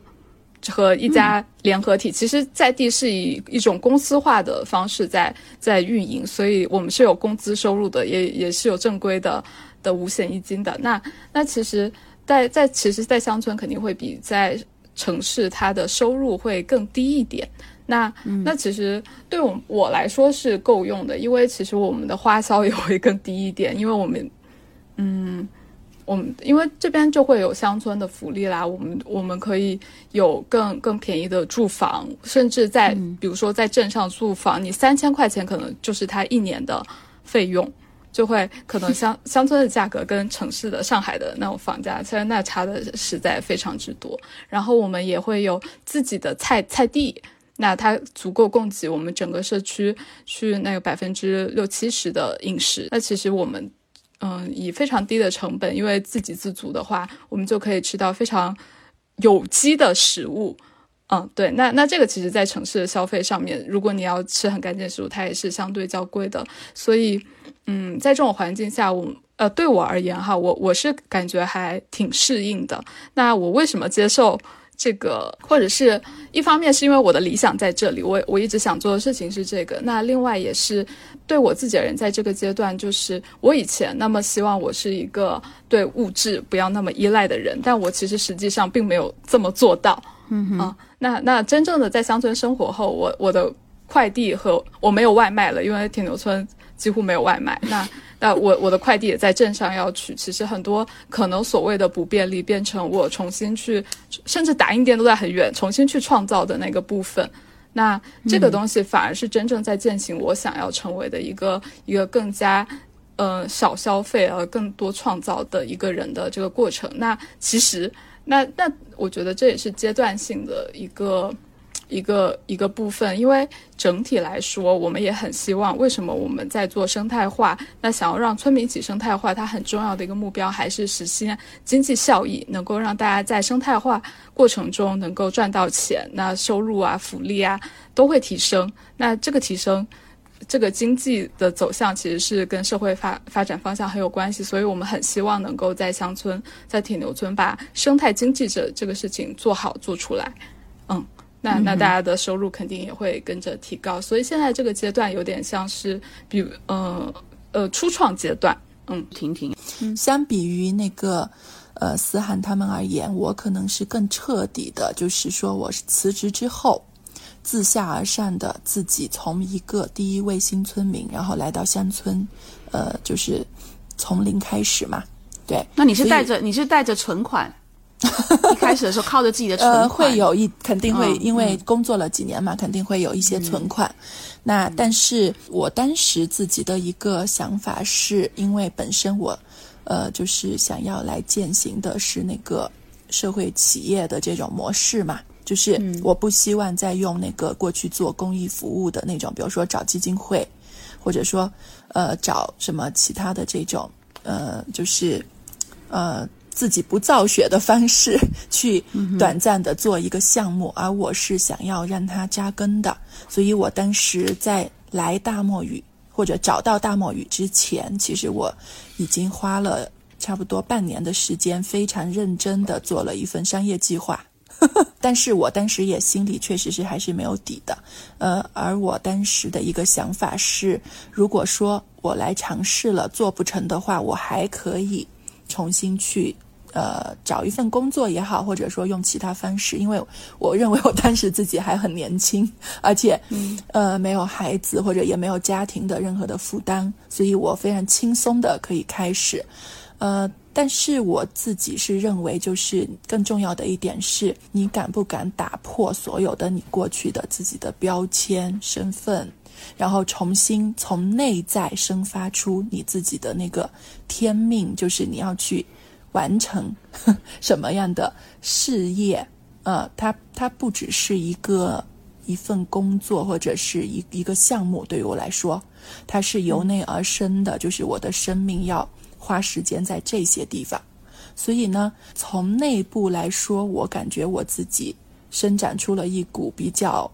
和一家联合体，其实在地是以一种公司化的方式在在运营，所以我们是有工资收入的，也也是有正规的。的五险一金的那那其实，在在其实，在乡村肯定会比在城市它的收入会更低一点。那那其实对我我来说是够用的，因为其实我们的花销也会更低一点，因为我们嗯，我们因为这边就会有乡村的福利啦，我们我们可以有更更便宜的住房，甚至在比如说在镇上住房，你三千块钱可能就是他一年的费用。就会可能乡乡村的价格跟城市的上海的那种房价，虽然那差的实在非常之多。然后我们也会有自己的菜菜地，那它足够供给我们整个社区去那个百分之六七十的饮食。那其实我们嗯以非常低的成本，因为自给自足的话，我们就可以吃到非常有机的食物。嗯，对，那那这个其实在城市的消费上面，如果你要吃很干净的食物，它也是相对较贵的，所以。嗯，在这种环境下，我呃，对我而言哈，我我是感觉还挺适应的。那我为什么接受这个，或者是一方面是因为我的理想在这里，我我一直想做的事情是这个。那另外也是对我自己而言，在这个阶段，就是我以前那么希望我是一个对物质不要那么依赖的人，但我其实实际上并没有这么做到。
嗯哼，
那那真正的在乡村生活后，我我的快递和我没有外卖了，因为铁牛村。几乎没有外卖，那那我我的快递也在镇上要取，其实很多可能所谓的不便利，变成我重新去，甚至打印店都在很远，重新去创造的那个部分。那这个东西反而是真正在践行我想要成为的一个一个更加呃少消费而更多创造的一个人的这个过程。那其实那那我觉得这也是阶段性的一个。一个一个部分，因为整体来说，我们也很希望。为什么我们在做生态化？那想要让村民起生态化，它很重要的一个目标还是实现经济效益，能够让大家在生态化过程中能够赚到钱，那收入啊、福利啊都会提升。那这个提升，这个经济的走向其实是跟社会发发展方向很有关系。所以我们很希望能够在乡村、在铁牛村把生态经济这这个事情做好做出来。嗯。那那大家的收入肯定也会跟着提高，所以现在这个阶段有点像是，比如呃呃初创阶段，嗯，
婷婷，
相比于那个呃思涵他们而言，我可能是更彻底的，就是说我是辞职之后，自下而上的自己从一个第一位新村民，然后来到乡村，呃，就是从零开始嘛，对。
那你是带着你是带着存款？(laughs) 一开始的时候靠着自己的存款，
会有一肯定会，因为工作了几年嘛，肯定会有一些存款。那但是我当时自己的一个想法是，因为本身我，呃，就是想要来践行的是那个社会企业的这种模式嘛，就是我不希望再用那个过去做公益服务的那种，比如说找基金会，或者说呃找什么其他的这种，呃，就是呃。自己不造血的方式 (laughs) 去短暂的做一个项目，而我是想要让它扎根的，所以我当时在来大漠雨或者找到大漠雨之前，其实我已经花了差不多半年的时间，非常认真的做了一份商业计划。(laughs) 但是我当时也心里确实是还是没有底的，呃，而我当时的一个想法是，如果说我来尝试了做不成的话，我还可以重新去。呃，找一份工作也好，或者说用其他方式，因为我认为我当时自己还很年轻，而且，呃，没有孩子或者也没有家庭的任何的负担，所以我非常轻松的可以开始。呃，但是我自己是认为，就是更重要的一点是，你敢不敢打破所有的你过去的自己的标签身份，然后重新从内在生发出你自己的那个天命，就是你要去。完成 (laughs) 什么样的事业？呃，它它不只是一个一份工作或者是一一个项目，对于我来说，它是由内而生的，就是我的生命要花时间在这些地方。所以呢，从内部来说，我感觉我自己伸展出了一股比较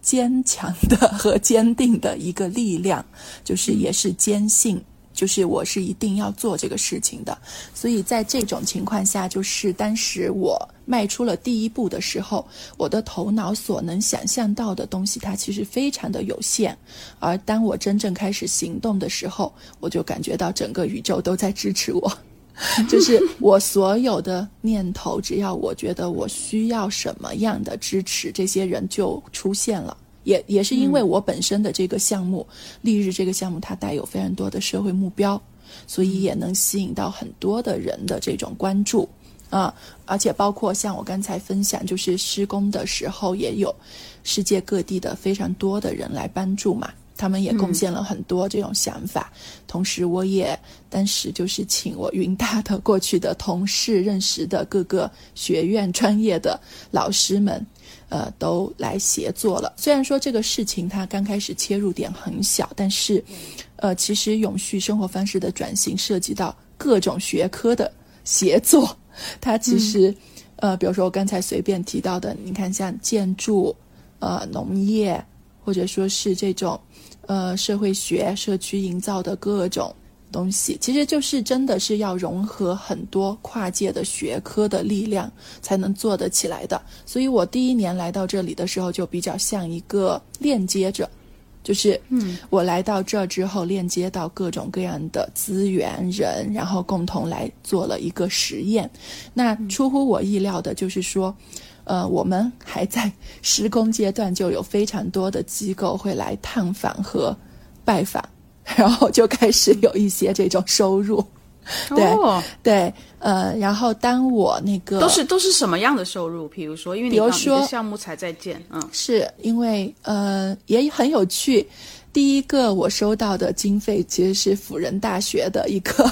坚强的和坚定的一个力量，(laughs) 就是也是坚信，就是我是一定要做这个事情的。所以在这种情况下，就是当时我迈出了第一步的时候，我的头脑所能想象到的东西，它其实非常的有限。而当我真正开始行动的时候，我就感觉到整个宇宙都在支持我。(laughs) 就是我所有的念头，只要我觉得我需要什么样的支持，这些人就出现了。也也是因为我本身的这个项目，丽日这个项目，它带有非常多的社会目标，所以也能吸引到很多的人的这种关注啊。而且包括像我刚才分享，就是施工的时候，也有世界各地的非常多的人来帮助嘛。他们也贡献了很多这种想法，同时我也当时就是请我云大的过去的同事、认识的各个学院专业的老师们，呃，都来协作了。虽然说这个事情它刚开始切入点很小，但是，呃，其实永续生活方式的转型涉及到各种学科的协作。(laughs) 它其实，呃，比如说我刚才随便提到的，你看像建筑、呃，农业，或者说是这种。呃，社会学、社区营造的各种东西，其实就是真的是要融合很多跨界的学科的力量才能做得起来的。所以我第一年来到这里的时候，就比较像一个链接者，就是嗯，我来到这之后，链接到各种各样的资源人，然后共同来做了一个实验。那出乎我意料的就是说。呃，我们还在施工阶段，就有非常多的机构会来探访和拜访，然后就开始有一些这种收入。对对，呃，然后当我那个
都是都是什么样的收入？比如说，因为
比如说
项目才在建，嗯，
是因为呃也很有趣。第一个我收到的经费其实是辅仁大学的一个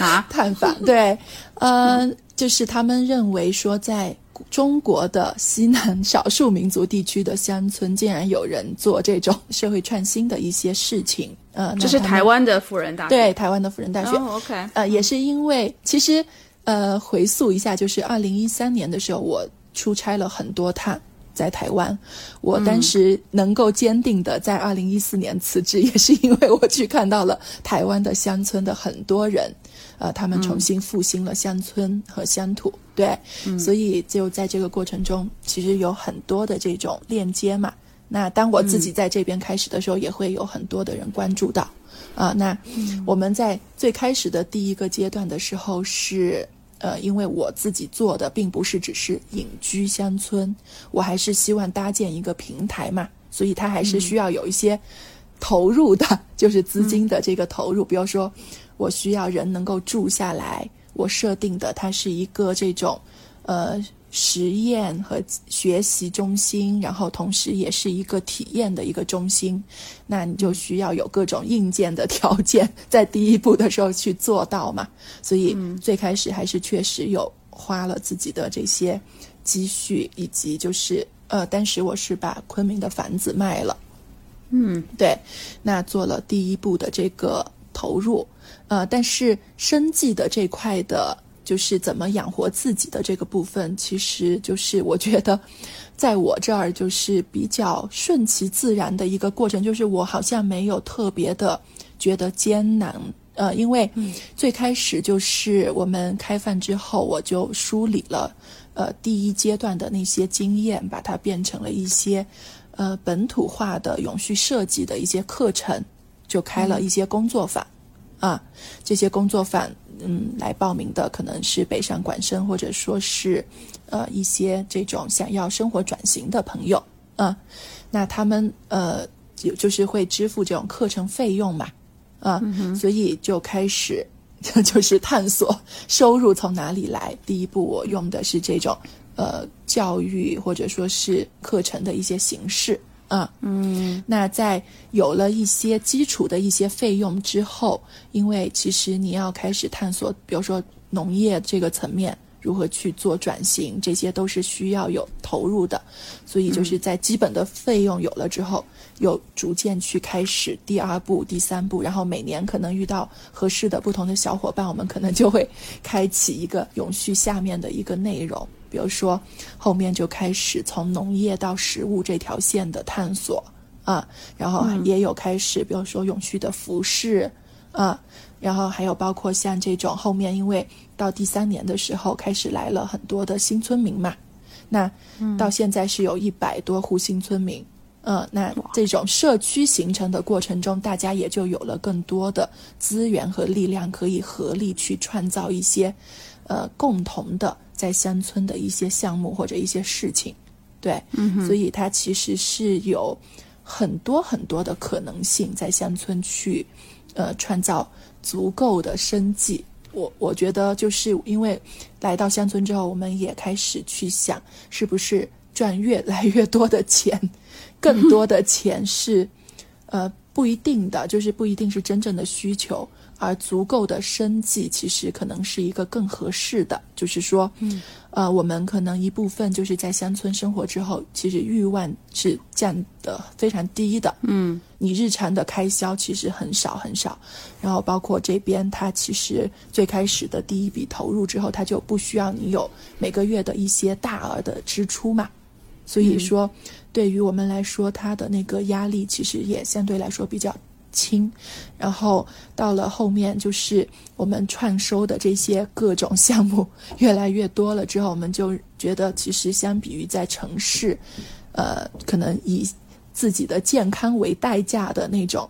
啊 (laughs)
探访，对，呃，就是他们认为说在。中国的西南少数民族地区的乡村，竟然有人做这种社会创新的一些事情，呃，
这是台湾的辅仁大学，
对，台湾的辅仁大学
，OK，
呃，也是因为其实，呃，回溯一下，就是二零一三年的时候，我出差了很多趟在台湾，我当时能够坚定的在二零一四年辞职，(laughs) 也是因为我去看到了台湾的乡村的很多人。呃，他们重新复兴了乡村和乡土，对，所以就在这个过程中，其实有很多的这种链接嘛。那当我自己在这边开始的时候，也会有很多的人关注到。啊，那我们在最开始的第一个阶段的时候，是呃，因为我自己做的并不是只是隐居乡村，我还是希望搭建一个平台嘛，所以它还是需要有一些投入的，(laughs) 就是资金的这个投入，比如说。我需要人能够住下来，我设定的它是一个这种，呃，实验和学习中心，然后同时也是一个体验的一个中心，那你就需要有各种硬件的条件，在第一步的时候去做到嘛。(laughs) 所以最开始还是确实有花了自己的这些积蓄，以及就是呃，当时我是把昆明的房子卖了，
嗯，
对，那做了第一步的这个投入。呃，但是生计的这块的，就是怎么养活自己的这个部分，其实就是我觉得，在我这儿就是比较顺其自然的一个过程，就是我好像没有特别的觉得艰难。呃，因为最开始就是我们开饭之后，我就梳理了呃第一阶段的那些经验，把它变成了一些呃本土化的永续设计的一些课程，就开了一些工作坊。啊，这些工作坊，嗯，来报名的可能是北上广深，或者说是，呃，一些这种想要生活转型的朋友，啊，那他们呃，就就是会支付这种课程费用嘛，啊，所以就开始 (laughs) 就是探索收入从哪里来。第一步，我用的是这种呃教育或者说是课程的一些形式。啊，
嗯，
那在有了一些基础的一些费用之后，因为其实你要开始探索，比如说农业这个层面，如何去做转型，这些都是需要有投入的。所以就是在基本的费用有了之后，有逐渐去开始第二步、第三步，然后每年可能遇到合适的不同的小伙伴，我们可能就会开启一个永续下面的一个内容。比如说后面就开始从农业到食物这条线的探索啊，然后也有开始，比如说永续的服饰啊。然后还有包括像这种后面，因为到第三年的时候开始来了很多的新村民嘛，那到现在是有一百多户新村民，嗯，那这种社区形成的过程中，大家也就有了更多的资源和力量，可以合力去创造一些，呃，共同的在乡村的一些项目或者一些事情，对，所以它其实是有很多很多的可能性在乡村去，呃，创造。足够的生计，我我觉得就是因为来到乡村之后，我们也开始去想，是不是赚越来越多的钱，更多的钱是，呃，不一定的，就是不一定是真正的需求。而足够的生计，其实可能是一个更合适的。就是说，嗯，呃，我们可能一部分就是在乡村生活之后，其实欲望是降的非常低的。嗯，你日常的开销其实很少很少。然后包括这边，它其实最开始的第一笔投入之后，它就不需要你有每个月的一些大额的支出嘛。所以说，对于我们来说，它的那个压力其实也相对来说比较。轻，然后到了后面，就是我们创收的这些各种项目越来越多了之后，我们就觉得，其实相比于在城市，呃，可能以自己的健康为代价的那种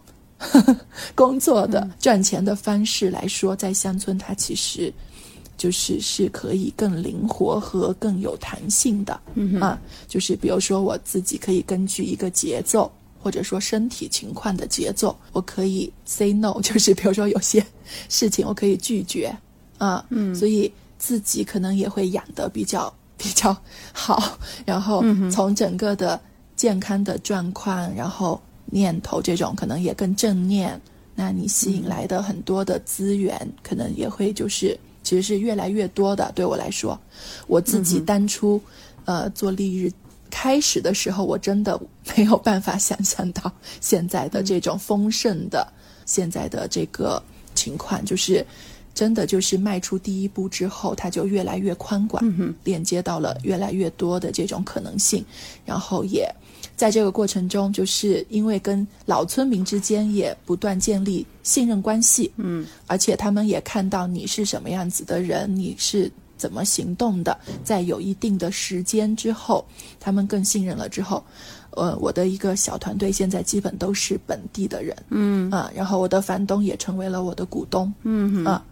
(laughs) 工作的赚钱的方式来说，在乡村它其实就是是可以更灵活和更有弹性的嗯啊，就是比如说我自己可以根据一个节奏。或者说身体情况的节奏，我可以 say no，(laughs) 就是比如说有些事情我可以拒绝啊，嗯，所以自己可能也会养得比较 (laughs) 比较好，然后从整个的健康的状况，然后念头这种可能也更正念，那你吸引来的很多的资源，可能也会就是其实是越来越多的。对我来说，我自己当初呃做丽日。开始的时候，我真的没有办法想象到现在的这种丰盛的现在的这个情况，就是真的就是迈出第一步之后，它就越来越宽广，连接到了越来越多的这种可能性，然后也在这个过程中，就是因为跟老村民之间也不断建立信任关系，嗯，而且他们也看到你是什么样子的人，你是。怎么行动的？在有一定的时间之后，他们更信任了之后，呃，我的一个小团队现在基本都是本地的人，嗯啊，然后我的房东也成为了我的股东，嗯啊，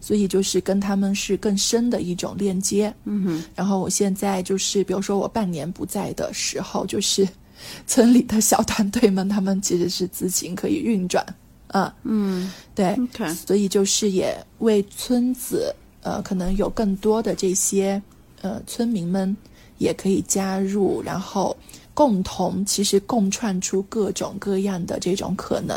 所以就是跟他们是更深的一种链接，嗯哼。然后我现在就是，比如说我半年不在的时候，就是村里的小团队们，他们其实是资金可以运转，啊，嗯，对，所以就是也为村子。呃，可能有更多的这些呃村民们也可以加入，然后共同其实共创出各种各样的这种可能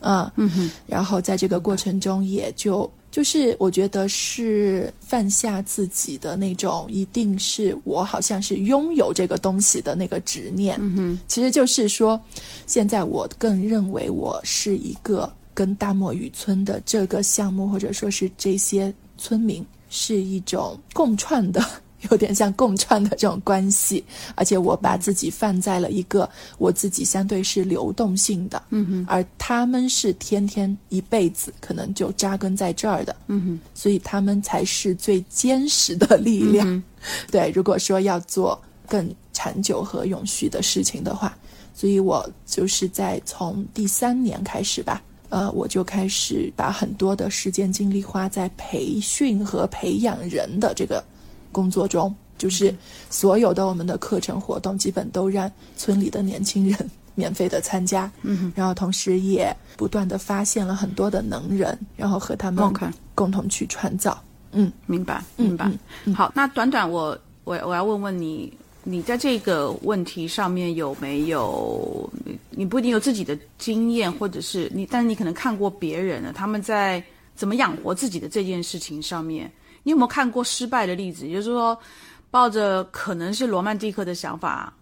啊，嗯哼，然后在这个过程中，也就就是我觉得是放下自己的那种，一定是我好像是拥有这个东西的那个执念，嗯哼，其实就是说，现在我更认为我是一个跟大漠渔村的这个项目，或者说是这些。村民是一种共创的，有点像共创的这种关系，而且我把自己放在了一个我自己相对是流动性的，嗯哼，而他们是天天一辈子可能就扎根在这儿的，嗯哼，所以他们才是最坚实的力量。(laughs) 对，如果说要做更长久和永续的事情的话，所以我就是在从第三年开始吧。呃，我就开始把很多的时间精力花在培训和培养人的这个工作中，就是所有的我们的课程活动，基本都让村里的年轻人免费的参加，嗯，然后同时也不断的发现了很多的能人，然后和他们共同去创造，
嗯，明白，明白。好，那短短我我我要问问你。你在这个问题上面有没有？你不一定有自己的经验，或者是你，但是你可能看过别人的他们在怎么养活自己的这件事情上面你有没有看过失败的例子？也就是说，抱着可能是罗曼蒂克的想法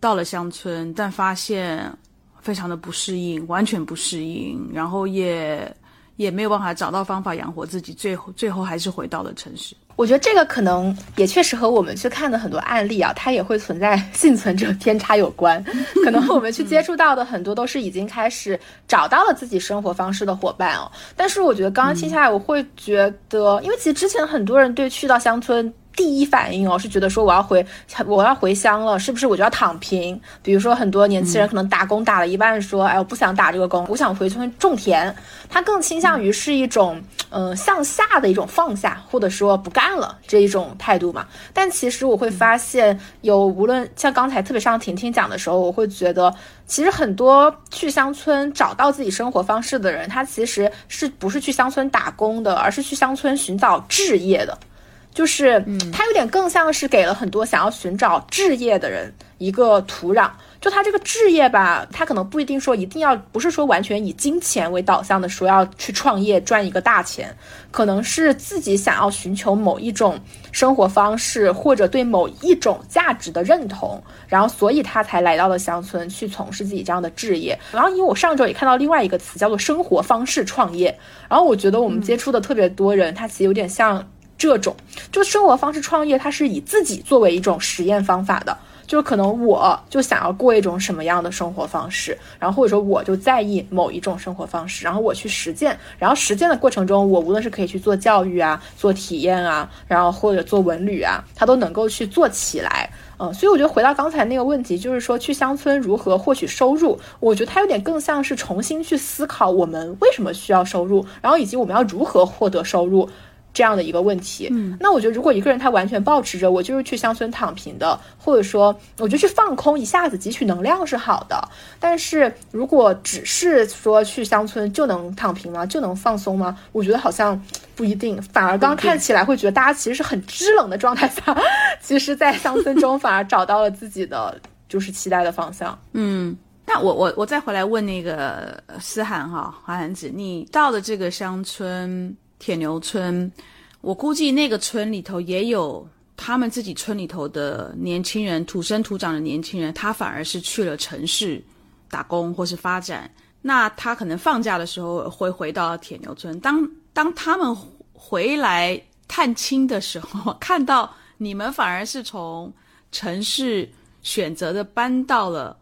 到了乡村，但发现非常的不适应，完全不适应，然后也也没有办法找到方法养活自己，最后最后还是回到了城市。
我觉得这个可能也确实和我们去看的很多案例啊，它也会存在 (laughs) 幸存者偏差有关。可能我们去接触到的很多都是已经开始找到了自己生活方式的伙伴哦。但是我觉得刚刚听下来，我会觉得，因为其实之前很多人对去到乡村。第一反应哦，是觉得说我要回我要回乡了，是不是我就要躺平？比如说很多年轻人可能打工打了一半，说哎我不想打这个工，我想回村种田。他更倾向于是一种嗯向下的一种放下，或者说不干了这一种态度嘛。但其实我会发现，有无论像刚才特别像婷婷讲的时候，我会觉得其实很多去乡村找到自己生活方式的人，他其实是不是去乡村打工的，而是去乡村寻找置业的。就是，它有点更像是给了很多想要寻找置业的人一个土壤。就他这个置业吧，他可能不一定说一定要，不是说完全以金钱为导向的，说要去创业赚一个大钱，可能是自己想要寻求某一种生活方式，或者对某一种价值的认同，然后所以他才来到了乡村去从事自己这样的置业。然后因为我上周也看到另外一个词叫做生活方式创业，然后我觉得我们接触的特别多人，他其实有点像。这种。就生活方式创业，它是以自己作为一种实验方法的，就是可能我就想要过一种什么样的生活方式，然后或者说我就在意某一种生活方式，然后我去实践，然后实践的过程中，我无论是可以去做教育啊，做体验啊，然后或者做文旅啊，它都能够去做起来，嗯，所以我觉得回到刚才那个问题，就是说去乡村如何获取收入，我觉得它有点更像是重新去思考我们为什么需要收入，然后以及我们要如何获得收入。这样的一个问题，嗯，那我觉得如果一个人他完全保持着我就是去乡村躺平的，或者说我觉得去放空，一下子汲取能量是好的。但是如果只是说去乡村就能躺平吗？就能放松吗？我觉得好像不一定，反而刚看起来会觉得大家其实是很支冷的状态下，(laughs) 其实，在乡村中反而找到了自己的就是期待的方向。
嗯，那我我我再回来问那个思涵哈，韩寒子，你到了这个乡村。铁牛村，我估计那个村里头也有他们自己村里头的年轻人，土生土长的年轻人，他反而是去了城市打工或是发展。那他可能放假的时候会回到铁牛村。当当他们回来探亲的时候，(laughs) 看到你们反而是从城市选择的搬到了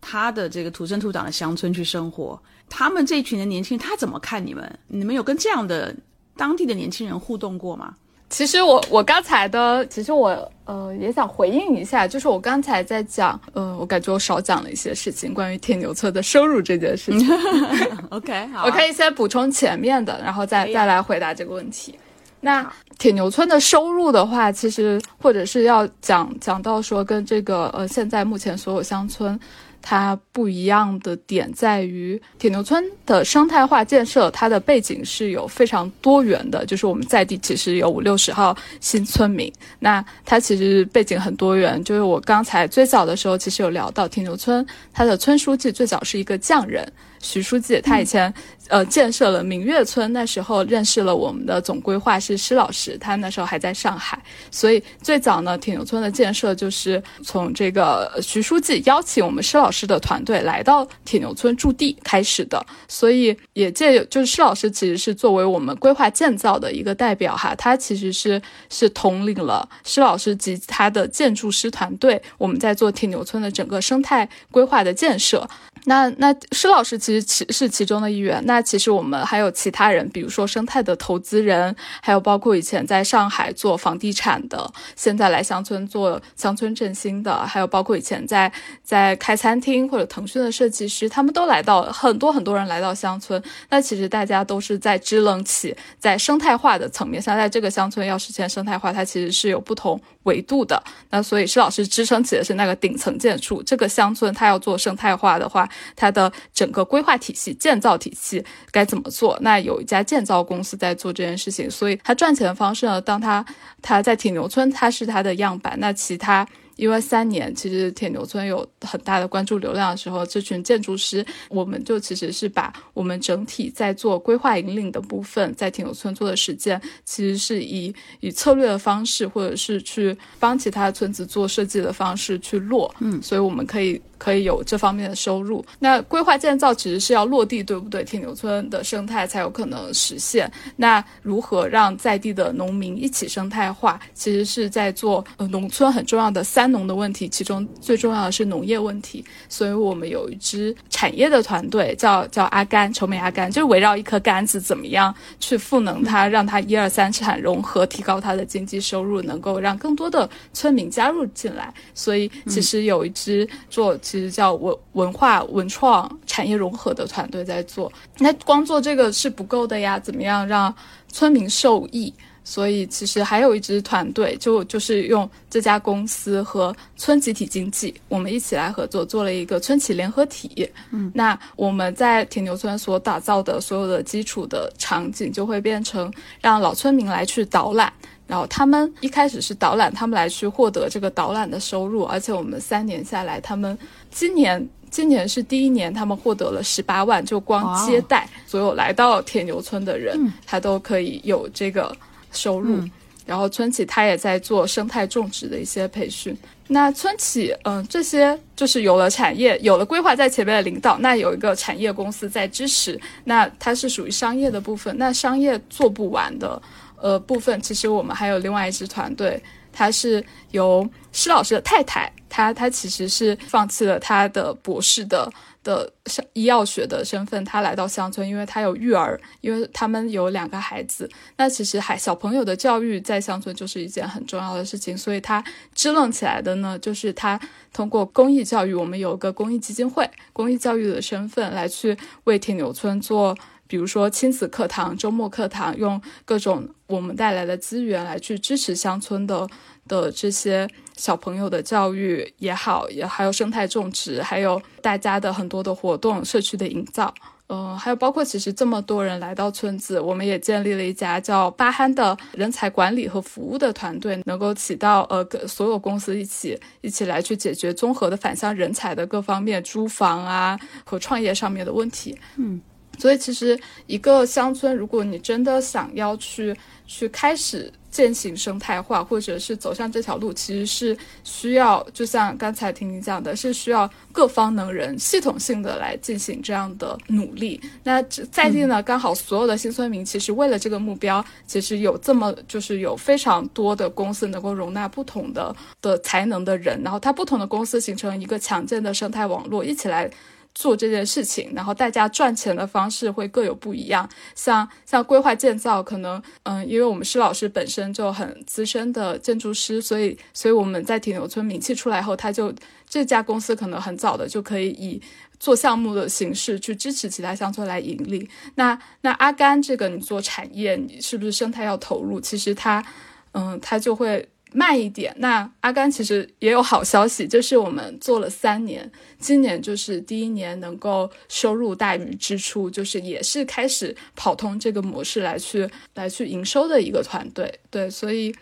他的这个土生土长的乡村去生活。他们这群的年轻人，他怎么看你们？你们有跟这样的？当地的年轻人互动过吗？
其实我我刚才的，其实我呃也想回应一下，就是我刚才在讲，呃，我感觉我少讲了一些事情，关于铁牛村的收入这件事情。(laughs)
OK，(laughs) 好
我可以先补充前面的，然后再再来回答这个问题。那铁牛村的收入的话，其实或者是要讲讲到说跟这个呃现在目前所有乡村。它不一样的点在于，铁牛村的生态化建设，它的背景是有非常多元的。就是我们在地其实有五六十号新村民，那它其实背景很多元。就是我刚才最早的时候，其实有聊到铁牛村，它的村书记最早是一个匠人。徐书记，他以前呃建设了明月村，那时候认识了我们的总规划师施老师，他那时候还在上海，所以最早呢铁牛村的建设就是从这个徐书记邀请我们施老师的团队来到铁牛村驻地开始的，所以也借就是施老师其实是作为我们规划建造的一个代表哈，他其实是是统领了施老师及他的建筑师团队，我们在做铁牛村的整个生态规划的建设。那那施老师其实其是其中的一员。那其实我们还有其他人，比如说生态的投资人，还有包括以前在上海做房地产的，现在来乡村做乡村振兴的，还有包括以前在在开餐厅或者腾讯的设计师，他们都来到很多很多人来到乡村。那其实大家都是在支棱起在生态化的层面上，在这个乡村要实现生态化，它其实是有不同维度的。那所以施老师支撑起的是那个顶层建筑。这个乡村它要做生态化的话，它的整个规划体系、建造体系该怎么做？那有一家建造公司在做这件事情，所以它赚钱的方式呢？当它它在铁牛村，它是它的样板，那其他。因为三年其实铁牛村有很大的关注流量的时候，这群建筑师，我们就其实是把我们整体在做规划引领的部分，在铁牛村做的实践，其实是以以策略的方式，或者是去帮其他村子做设计的方式去落，嗯，所以我们可以。可以有这方面的收入。那规划建造其实是要落地，对不对？铁牛村的生态才有可能实现。那如何让在地的农民一起生态化？其实是在做呃农村很重要的三农的问题，其中最重要的是农业问题。所以我们有一支产业的团队，叫叫阿甘，稠美阿甘，就是围绕一颗杆子，怎么样去赋能它，让它一二三产融合，提高它的经济收入，能够让更多的村民加入进来。所以其实有一支做。其实叫文文化文创产业融合的团队在做，那光做这个是不够的呀，怎么样让村民受益？所以其实还有一支团队，就就是用这家公司和村集体经济，我们一起来合作，做了一个村企联合体。嗯，那我们在铁牛村所打造的所有的基础的场景，就会变成让老村民来去导览。然后他们一开始是导览，他们来去获得这个导览的收入，而且我们三年下来，他们今年今年是第一年，他们获得了十八万，就光接待所有来到铁牛村的人，他都可以有这个收入。然后村企他也在做生态种植的一些培训。那村企，嗯，这些就是有了产业，有了规划在前面的领导，那有一个产业公司在支持，那它是属于商业的部分，那商业做不完的。呃，部分其实我们还有另外一支团队，他是由施老师的太太，她她其实是放弃了他的博士的的医药学的身份，他来到乡村，因为他有育儿，因为他们有两个孩子。那其实还小朋友的教育在乡村就是一件很重要的事情，所以他支棱起来的呢，就是他通过公益教育，我们有个公益基金会，公益教育的身份来去为铁牛村做。比如说亲子课堂、周末课堂，用各种我们带来的资源来去支持乡村的的这些小朋友的教育也好，也还有生态种植，还有大家的很多的活动、社区的营造，嗯，还有包括其实这么多人来到村子，我们也建立了一家叫巴憨的人才管理和服务的团队，能够起到呃跟所有公司一起一起来去解决综合的返乡人才的各方面租房啊和创业上面的问题，嗯。所以，其实一个乡村，如果你真的想要去去开始践行生态化，或者是走上这条路，其实是需要，就像刚才听你讲的，是需要各方能人系统性的来进行这样的努力。那在地呢，刚好所有的新村民，其实为了这个目标，其实有这么就是有非常多的公司能够容纳不同的的才能的人，然后它不同的公司形成一个强健的生态网络，一起来。做这件事情，然后大家赚钱的方式会各有不一样。像像规划建造，可能嗯，因为我们施老师本身就很资深的建筑师，所以所以我们在铁牛村名气出来后，他就这家公司可能很早的就可以以做项目的形式去支持其他乡村来盈利。那那阿甘这个，你做产业，你是不是生态要投入？其实他嗯，他就会。慢一点。那阿甘其实也有好消息，就是我们做了三年，今年就是第一年能够收入大于支出，就是也是开始跑通这个模式来去来去营收的一个团队。对，所以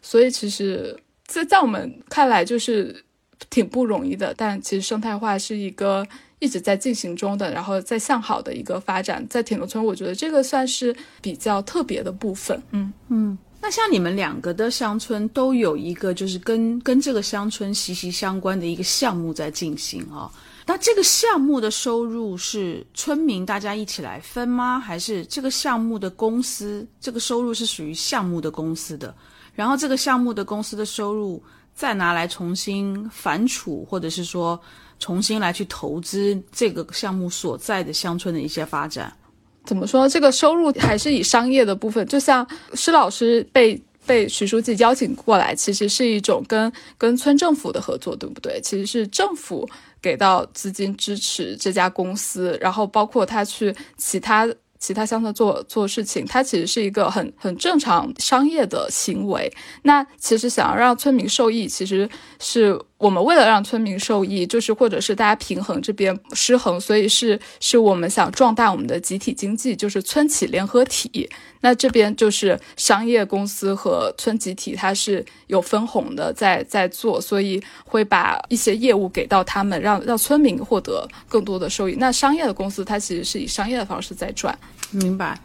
所以其实，在在我们看来就是挺不容易的，但其实生态化是一个一直在进行中的，然后在向好的一个发展。在铁牛村，我觉得这个算是比较特别的部分。嗯
嗯。那像你们两个的乡村都有一个，就是跟跟这个乡村息息相关的一个项目在进行啊。那这个项目的收入是村民大家一起来分吗？还是这个项目的公司这个收入是属于项目的公司的？然后这个项目的公司的收入再拿来重新反刍，或者是说重新来去投资这个项目所在的乡村的一些发展？
怎么说？这个收入还是以商业的部分，就像施老师被被徐书记邀请过来，其实是一种跟跟村政府的合作，对不对？其实是政府给到资金支持这家公司，然后包括他去其他。其他乡村做做事情，他其实是一个很很正常商业的行为。那其实想要让村民受益，其实是我们为了让村民受益，就是或者是大家平衡这边失衡，所以是是我们想壮大我们的集体经济，就是村企联合体。那这边就是商业公司和村集体，它是有分红的，在在做，所以会把一些业务给到他们，让让村民获得更多的收益。那商业的公司，它其实是以商业的方式在赚。
明白。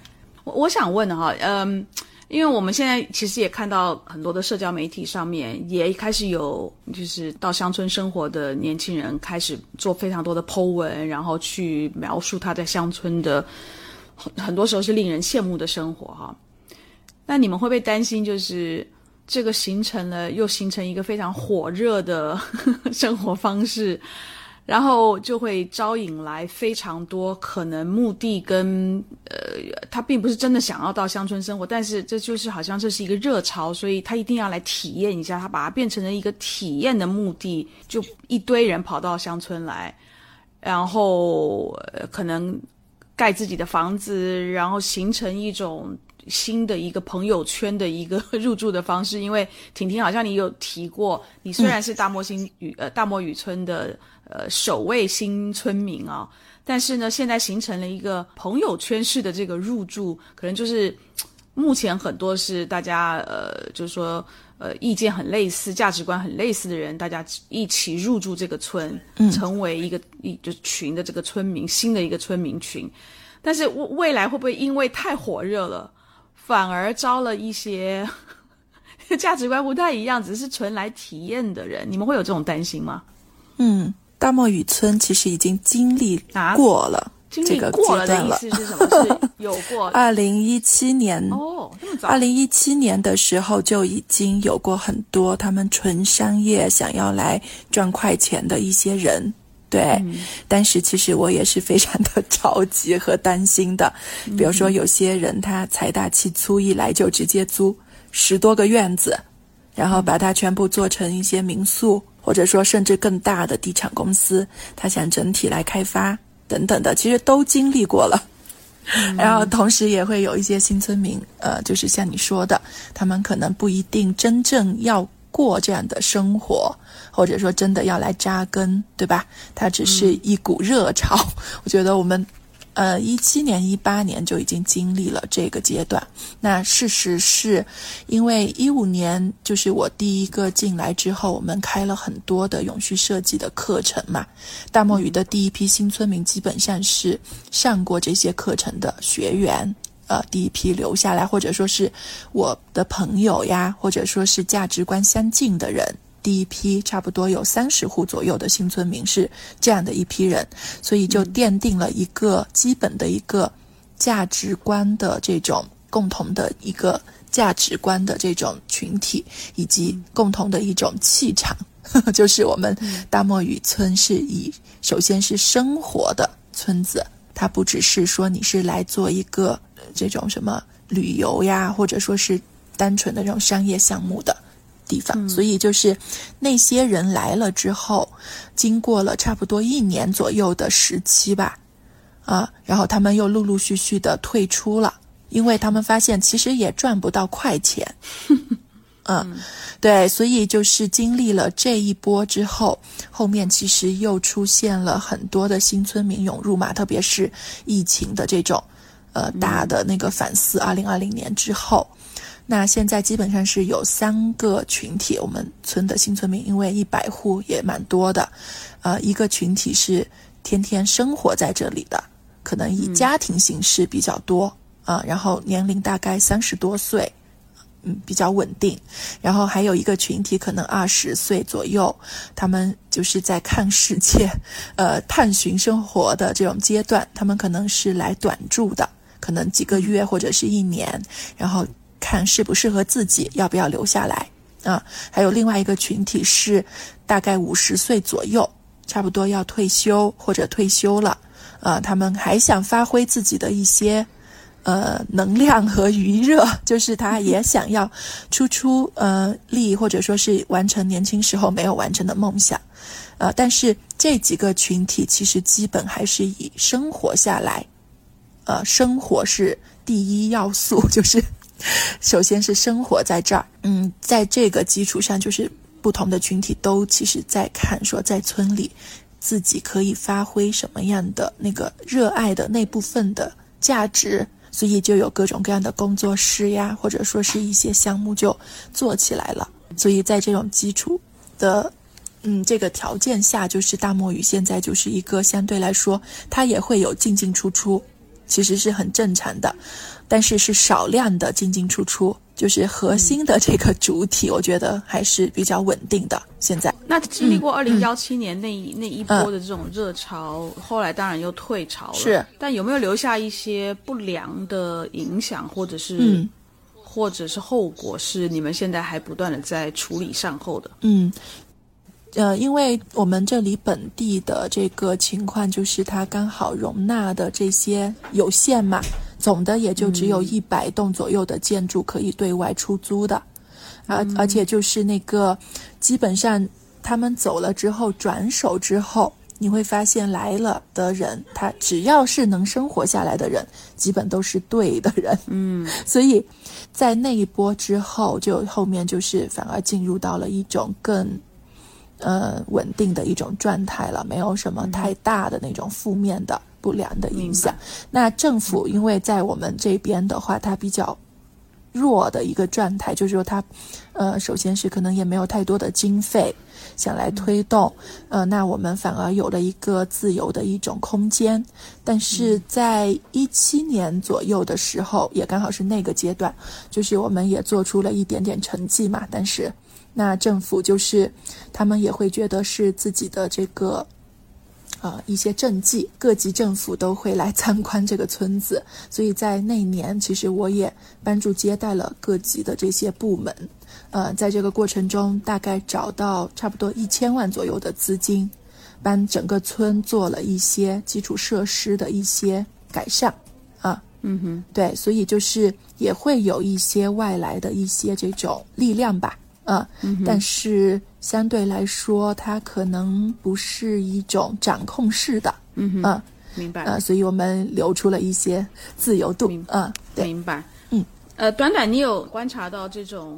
我我想问哈，嗯。因为我们现在其实也看到很多的社交媒体上面也开始有，就是到乡村生活的年轻人开始做非常多的 Po 文，然后去描述他在乡村的很很多时候是令人羡慕的生活哈。那你们会不会担心，就是这个形成了又形成一个非常火热的 (laughs) 生活方式？然后就会招引来非常多可能目的跟呃，他并不是真的想要到乡村生活，但是这就是好像这是一个热潮，所以他一定要来体验一下，他把它变成了一个体验的目的，就一堆人跑到乡村来，然后可能盖自己的房子，然后形成一种新的一个朋友圈的一个入住的方式。因为婷婷好像你有提过，你虽然是大漠新雨呃大漠雨村的。呃，首位新村民啊，但是呢，现在形成了一个朋友圈式的这个入住，可能就是目前很多是大家呃，就是说呃，意见很类似、价值观很类似的人，大家一起入住这个村，成为一个一就群的这个村民，新的一个村民群。但是未未来会不会因为太火热了，反而招了一些 (laughs) 价值观不太一样，只是纯来体验的人？你们会有这种担心吗？
嗯。大漠雨村其实已经经历过了这个阶段
了。是什么？是有过。(laughs)
二零一七年
哦，这么早。
二零一七年的时候就已经有过很多他们纯商业想要来赚快钱的一些人，对。但是其实我也是非常的着急和担心的。比如说有些人他财大气粗，一来就直接租十多个院子，然后把它全部做成一些民宿。或者说，甚至更大的地产公司，他想整体来开发等等的，其实都经历过了。(laughs) 然后，同时也会有一些新村民，呃，就是像你说的，他们可能不一定真正要过这样的生活，或者说真的要来扎根，对吧？它只是一股热潮。(laughs) 我觉得我们。呃，一七年、一八年就已经经历了这个阶段。那事实是，因为一五年就是我第一个进来之后，我们开了很多的永续设计的课程嘛。大漠雨的第一批新村民基本上是上过这些课程的学员，呃，第一批留下来，或者说是我的朋友呀，或者说是价值观相近的人。第一批差不多有三十户左右的新村民是这样的一批人，所以就奠定了一个基本的一个价值观的这种共同的一个价值观的这种群体，以及共同的一种气场。(laughs) 就是我们大漠雨村是以首先是生活的村子，它不只是说你是来做一个这种什么旅游呀，或者说是单纯的这种商业项目的。地方，所以就是那些人来了之后，经过了差不多一年左右的时期吧，啊，然后他们又陆陆续续的退出了，因为他们发现其实也赚不到快钱，(laughs) 嗯，对，所以就是经历了这一波之后，后面其实又出现了很多的新村民涌入嘛，特别是疫情的这种，呃，大的那个反思，二零二零年之后。那现在基本上是有三个群体，我们村的新村民，因为一百户也蛮多的，呃，一个群体是天天生活在这里的，可能以家庭形式比较多啊，然后年龄大概三十多岁，嗯，比较稳定。然后还有一个群体，可能二十岁左右，他们就是在看世界，(laughs) 呃，探寻生活的这种阶段，他们可能是来短住的，可能几个月或者是一年，然后。看适不适合自己，要不要留下来啊？还有另外一个群体是大概五十岁左右，差不多要退休或者退休了啊。他们还想发挥自己的一些呃能量和余热，(laughs) 就是他也想要出出呃力，或者说是完成年轻时候没有完成的梦想。呃，但是这几个群体其实基本还是以生活下来，呃，生活是第一要素，(laughs) 就是。(laughs) 首先是生活在这儿，嗯，在这个基础上，就是不同的群体都其实在看说，在村里自己可以发挥什么样的那个热爱的那部分的价值，所以就有各种各样的工作室呀，或者说是一些项目就做起来了。所以在这种基础的嗯这个条件下，就是大墨鱼现在就是一个相对来说，它也会有进进出出，其实是很正常的，但是是少量的进进出出。就是核心的这个主体，我觉得还是比较稳定的。现在，
那经历过二零幺七年那一那一波的这种热潮，后来当然又退潮了。
是，
但有没有留下一些不良的影响，或者是，或者是后果，是你们现在还不断的在处理善后的？
嗯，呃，因为我们这里本地的这个情况，就是它刚好容纳的这些有限嘛。总的也就只有一百栋左右的建筑可以对外出租的，而而且就是那个，基本上他们走了之后转手之后，你会发现来了的人，他只要是能生活下来的人，基本都是对的人。
嗯，(laughs)
所以在那一波之后，就后面就是反而进入到了一种更呃稳定的一种状态了，没有什么太大的那种负面的。不良的影响。那政府因为在我们这边的话，它比较弱的一个状态，就是说它，呃，首先是可能也没有太多的经费想来推动，呃，那我们反而有了一个自由的一种空间。但是在一七年左右的时候，也刚好是那个阶段，就是我们也做出了一点点成绩嘛。但是那政府就是他们也会觉得是自己的这个。啊，一些政绩，各级政府都会来参观这个村子，所以在那年，其实我也帮助接待了各级的这些部门。呃，在这个过程中，大概找到差不多一千万左右的资金，帮整个村做了一些基础设施的一些改善。啊，
嗯哼，
对，所以就是也会有一些外来的一些这种力量吧。嗯，但是相对来说，它可能不是一种掌控式的。
嗯
嗯，
明白。
呃，所以我们留出了一些自由度。嗯，对
明白。
嗯，
呃，短短你有观察到这种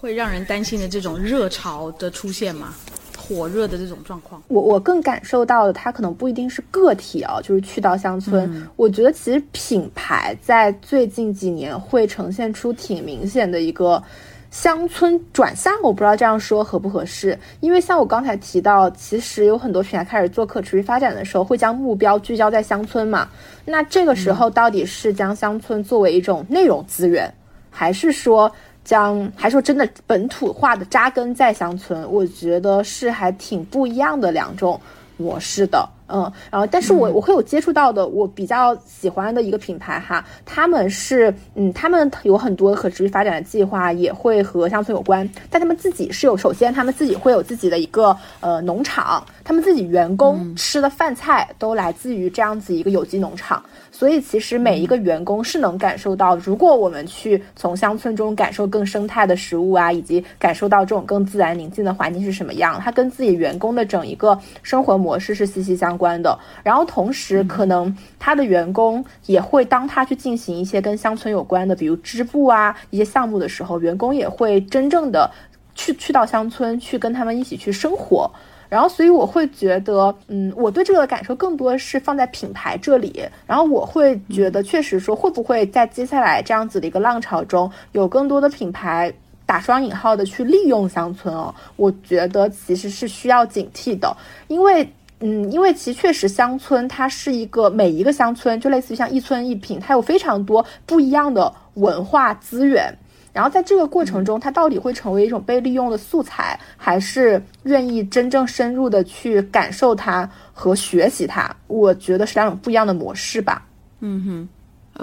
会让人担心的这种热潮的出现吗？火热的这种状况？
我我更感受到的，它可能不一定是个体啊，就是去到乡村。我觉得其实品牌在最近几年会呈现出挺明显的一个。乡村转向，我不知道这样说合不合适，因为像我刚才提到，其实有很多品牌开始做可持续发展的时候，会将目标聚焦在乡村嘛。那这个时候到底是将乡村作为一种内容资源，还是说将，还是说真的本土化的扎根在乡村？我觉得是还挺不一样的两种模式的。嗯，然后，但是我我会有接触到的，我比较喜欢的一个品牌哈，他们是，嗯，他们有很多可持续发展的计划，也会和乡村有关，但他们自己是有，首先他们自己会有自己的一个呃农场，他们自己员工吃的饭菜都来自于这样子一个有机农场。所以其实每一个员工是能感受到，如果我们去从乡村中感受更生态的食物啊，以及感受到这种更自然宁静的环境是什么样，它跟自己员工的整一个生活模式是息息相关的。然后同时，可能他的员工也会当他去进行一些跟乡村有关的，比如织布啊一些项目的时候，员工也会真正的去去到乡村去跟他们一起去生活。然后，所以我会觉得，嗯，我对这个感受更多是放在品牌这里。然后我会觉得，确实说，会不会在接下来这样子的一个浪潮中，有更多的品牌打双引号的去利用乡村哦？我觉得其实是需要警惕的，因为，嗯，因为其实确实乡村它是一个每一个乡村就类似于像一村一品，它有非常多不一样的文化资源。然后在这个过程中，它到底会成为一种被利用的素材，还是愿意真正深入的去感受它和学习它？我觉得是两种不一样的模式吧。
嗯哼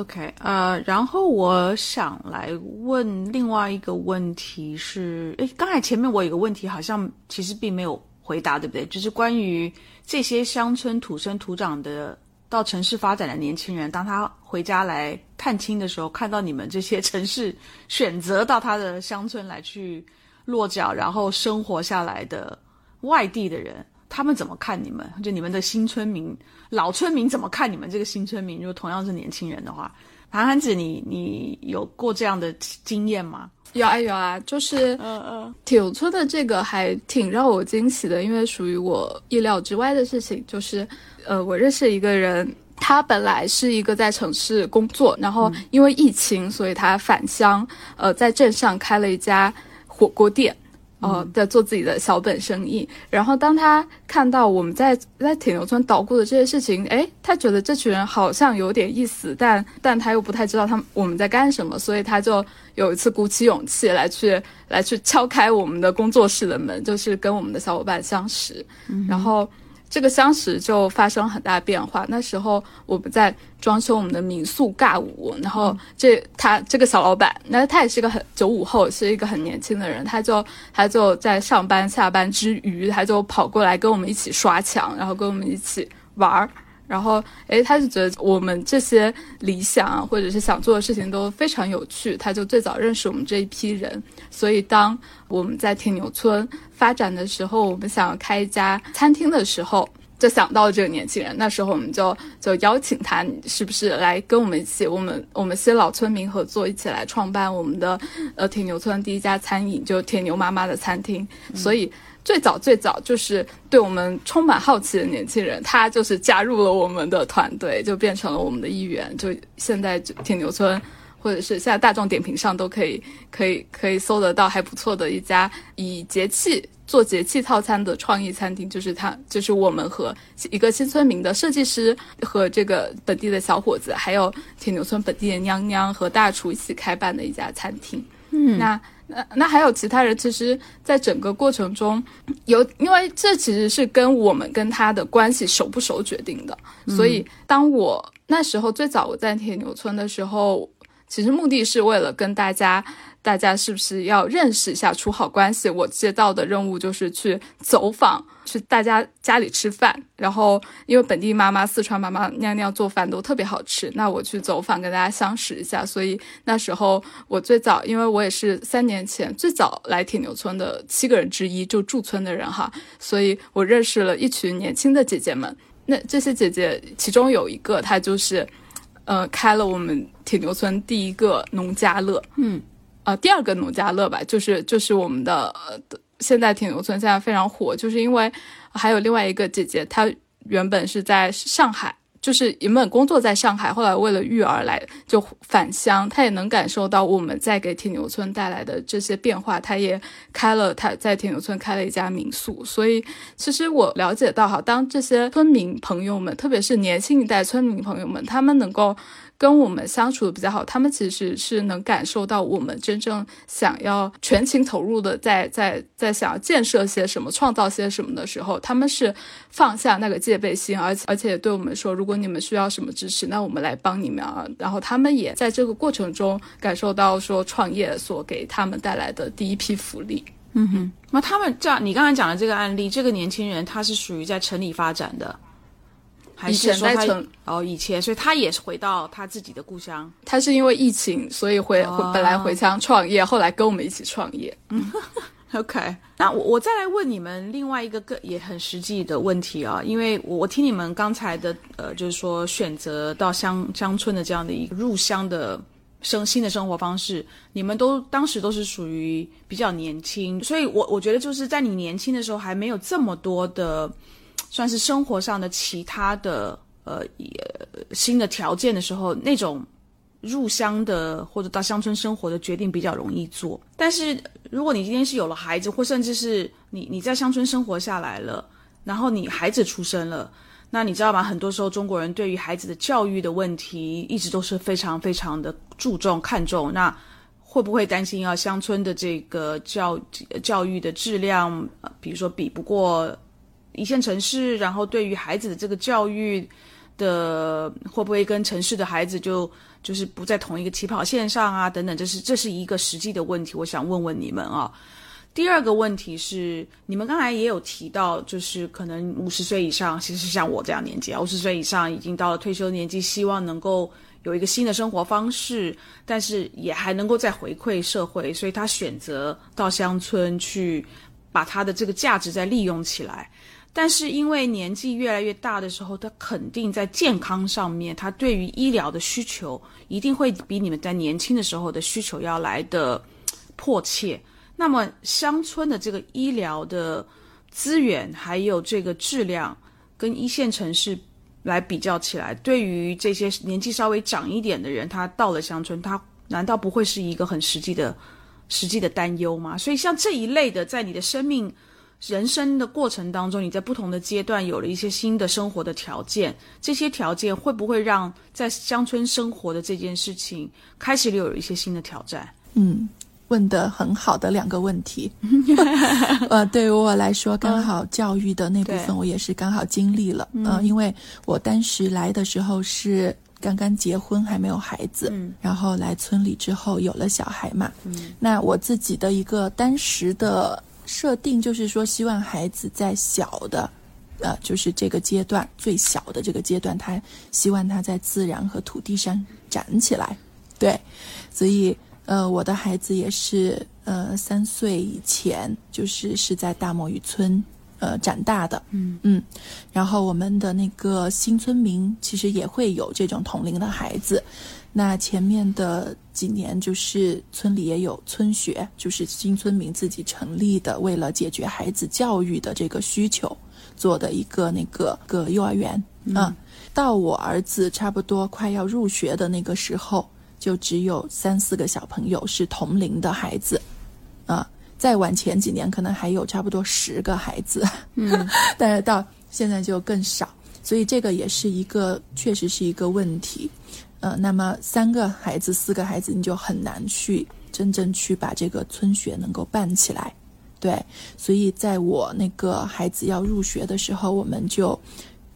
，OK 呃，然后我想来问另外一个问题是，诶，刚才前面我有个问题好像其实并没有回答，对不对？就是关于这些乡村土生土长的。到城市发展的年轻人，当他回家来探亲的时候，看到你们这些城市选择到他的乡村来去落脚，然后生活下来的外地的人，他们怎么看你们？就你们的新村民、老村民怎么看你们这个新村民？如果同样是年轻人的话，韩寒子，你你有过这样的经验吗？
有啊有啊，就是
嗯嗯，
铁牛村的这个还挺让我惊喜的，因为属于我意料之外的事情。就是呃，我认识一个人，他本来是一个在城市工作，然后因为疫情，所以他返乡，呃，在镇上开了一家火锅店。呃，在做自己的小本生意。然后当他看到我们在在铁牛村捣鼓的这些事情，哎，他觉得这群人好像有点意思，但但他又不太知道他们我们在干什么，所以他就有一次鼓起勇气来去来去敲开我们的工作室的门，就是跟我们的小伙伴相识，然后。这个相识就发生很大变化。那时候我们在装修我们的民宿尬舞，然后这他这个小老板，那他也是个很九五后，是一个很年轻的人，他就他就在上班下班之余，他就跑过来跟我们一起刷墙，然后跟我们一起玩儿。然后，诶，他就觉得我们这些理想或者是想做的事情都非常有趣，他就最早认识我们这一批人。所以，当我们在铁牛村发展的时候，我们想要开一家餐厅的时候，就想到这个年轻人。那时候，我们就就邀请他，是不是来跟我们一起，我们我们些老村民合作，一起来创办我们的呃铁牛村第一家餐饮，就铁牛妈妈的餐厅。所以。最早最早就是对我们充满好奇的年轻人，他就是加入了我们的团队，就变成了我们的一员。就现在就铁牛村，或者是现在大众点评上都可以可以可以搜得到还不错的一家以节气做节气套餐的创意餐厅，就是他就是我们和一个新村民的设计师和这个本地的小伙子，还有铁牛村本地的娘娘和大厨一起开办的一家餐厅。嗯，那。那那还有其他人，其实，在整个过程中，有因为这其实是跟我们跟他的关系熟不熟决定的。所以，当我那时候最早我在铁牛村的时候，其实目的是为了跟大家。大家是不是要认识一下，处好关系？我接到的任务就是去走访，去大家家里吃饭。然后，因为本地妈妈、四川妈妈娘娘做饭都特别好吃，那我去走访，跟大家相识一下。所以那时候我最早，因为我也是三年前最早来铁牛村的七个人之一，就驻村的人哈，所以我认识了一群年轻的姐姐们。那这些姐姐其中有一个，她就是，呃，开了我们铁牛村第一个农家乐，嗯。呃，第二个农家乐吧，就是就是我们的现在铁牛村现在非常火，就是因为还有另外一个姐姐，她原本是在上海，就是原本工作在上海，后来为了育儿来就返乡，她也能感受到我们在给铁牛村带来的这些变化，她也开了她在铁牛村开了一家民宿，所以其实我了解到哈，当这些村民朋友们，特别是年轻一代村民朋友们，他们能够。跟我们相处的比较好，他们其实是能感受到我们真正想要全情投入的，在在在想要建设些什么、创造些什么的时候，他们是放下那个戒备心，而且而且对我们说，如果你们需要什么支持，那我们来帮你们啊。然后他们也在这个过程中感受到说创业所给他们带来的第一批福利。
嗯哼，那他们这样，你刚才讲的这个案例，这个年轻人他是属于在城里发展的。还是说他哦，以前，所以他也是回到他自己的故乡。
他是因为疫情，所以回回本来回乡创业，后来跟我们一起创业。
嗯，(laughs) OK。那我我再来问你们另外一个个也很实际的问题啊，因为我我听你们刚才的呃，就是说选择到乡乡村的这样的一个入乡的生新的生活方式，你们都当时都是属于比较年轻，所以我我觉得就是在你年轻的时候还没有这么多的。算是生活上的其他的呃新的条件的时候，那种入乡的或者到乡村生活的决定比较容易做。但是如果你今天是有了孩子，或甚至是你你在乡村生活下来了，然后你孩子出生了，那你知道吗？很多时候中国人对于孩子的教育的问题一直都是非常非常的注重看重。那会不会担心啊？乡村的这个教教育的质量，比如说比不过？一线城市，然后对于孩子的这个教育的，会不会跟城市的孩子就就是不在同一个起跑线上啊？等等，这是这是一个实际的问题。我想问问你们啊。第二个问题是，你们刚才也有提到，就是可能五十岁以上，其实像我这样年纪啊，五十岁以上已经到了退休年纪，希望能够有一个新的生活方式，但是也还能够再回馈社会，所以他选择到乡村去，把他的这个价值再利用起来。但是因为年纪越来越大的时候，他肯定在健康上面，他对于医疗的需求一定会比你们在年轻的时候的需求要来的迫切。那么乡村的这个医疗的资源还有这个质量，跟一线城市来比较起来，对于这些年纪稍微长一点的人，他到了乡村，他难道不会是一个很实际的、实际的担忧吗？所以像这一类的，在你的生命、人生的过程当中，你在不同的阶段有了一些新的生活的条件，这些条件会不会让在乡村生活的这件事情开始有了一些新的挑战？
嗯。问的很好的两个问题，(laughs) 呃，对于我来说，刚好教育的那部分我也是刚好经历了，嗯，因为我当时来的时候是刚刚结婚还没有孩子，嗯，然后来村里之后有了小孩嘛，嗯，那我自己的一个当时的设定就是说，希望孩子在小的，呃，就是这个阶段最小的这个阶段，他希望他在自然和土地上长起来，对，所以。呃，我的孩子也是，呃，三岁以前就是是在大墨鱼村，呃，长大的，嗯。嗯，然后我们的那个新村民其实也会有这种同龄的孩子，那前面的几年就是村里也有村学，就是新村民自己成立的，为了解决孩子教育的这个需求做的一个那个个幼儿园。啊，到我儿子差不多快要入学的那个时候。就只有三四个小朋友是同龄的孩子，啊，再往前几年可能还有差不多十个孩子，嗯，(laughs) 但是到现在就更少，所以这个也是一个确实是一个问题，呃，那么三个孩子、四个孩子，你就很难去真正去把这个村学能够办起来，对，所以在我那个孩子要入学的时候，我们就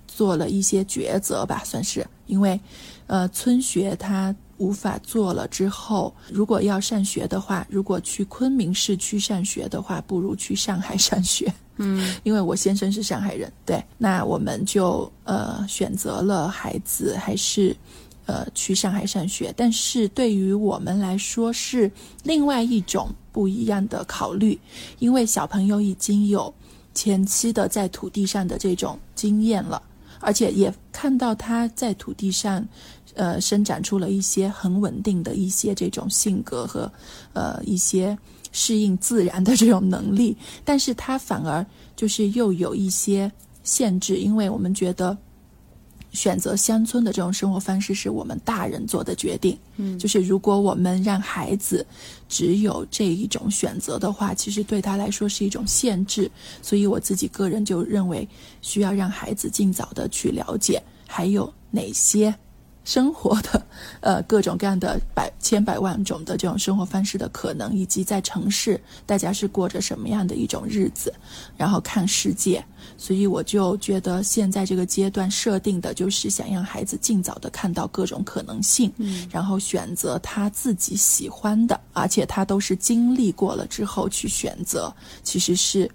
做了一些抉择吧，算是，因为，呃，村学它。无法做了之后，如果要上学的话，如果去昆明市区上学的话，不如去上海上学。嗯，(laughs) 因为我先生是上海人，对，那我们就呃选择了孩子还是呃去上海上学。但是对于我们来说是另外一种不一样的考虑，因为小朋友已经有前期的在土地上的这种经验了，而且也看到他在土地上。呃，生长出了一些很稳定的一些这种性格和，呃，一些适应自然的这种能力，(laughs) 但是他反而就是又有一些限制，因为我们觉得选择乡村的这种生活方式是我们大人做的决定，嗯，就是如果我们让孩子只有这一种选择的话，其实对他来说是一种限制，所以我自己个人就认为需要让孩子尽早的去了解还有哪些。生活的，(laughs) 呃，各种各样的百千百万种的这种生活方式的可能，以及在城市大家是过着什么样的一种日子，然后看世界。所以我就觉得现在这个阶段设定的就是想让孩子尽早的看到各种可能性，嗯，然后选择他自己喜欢的，而且他都是经历过了之后去选择，其实是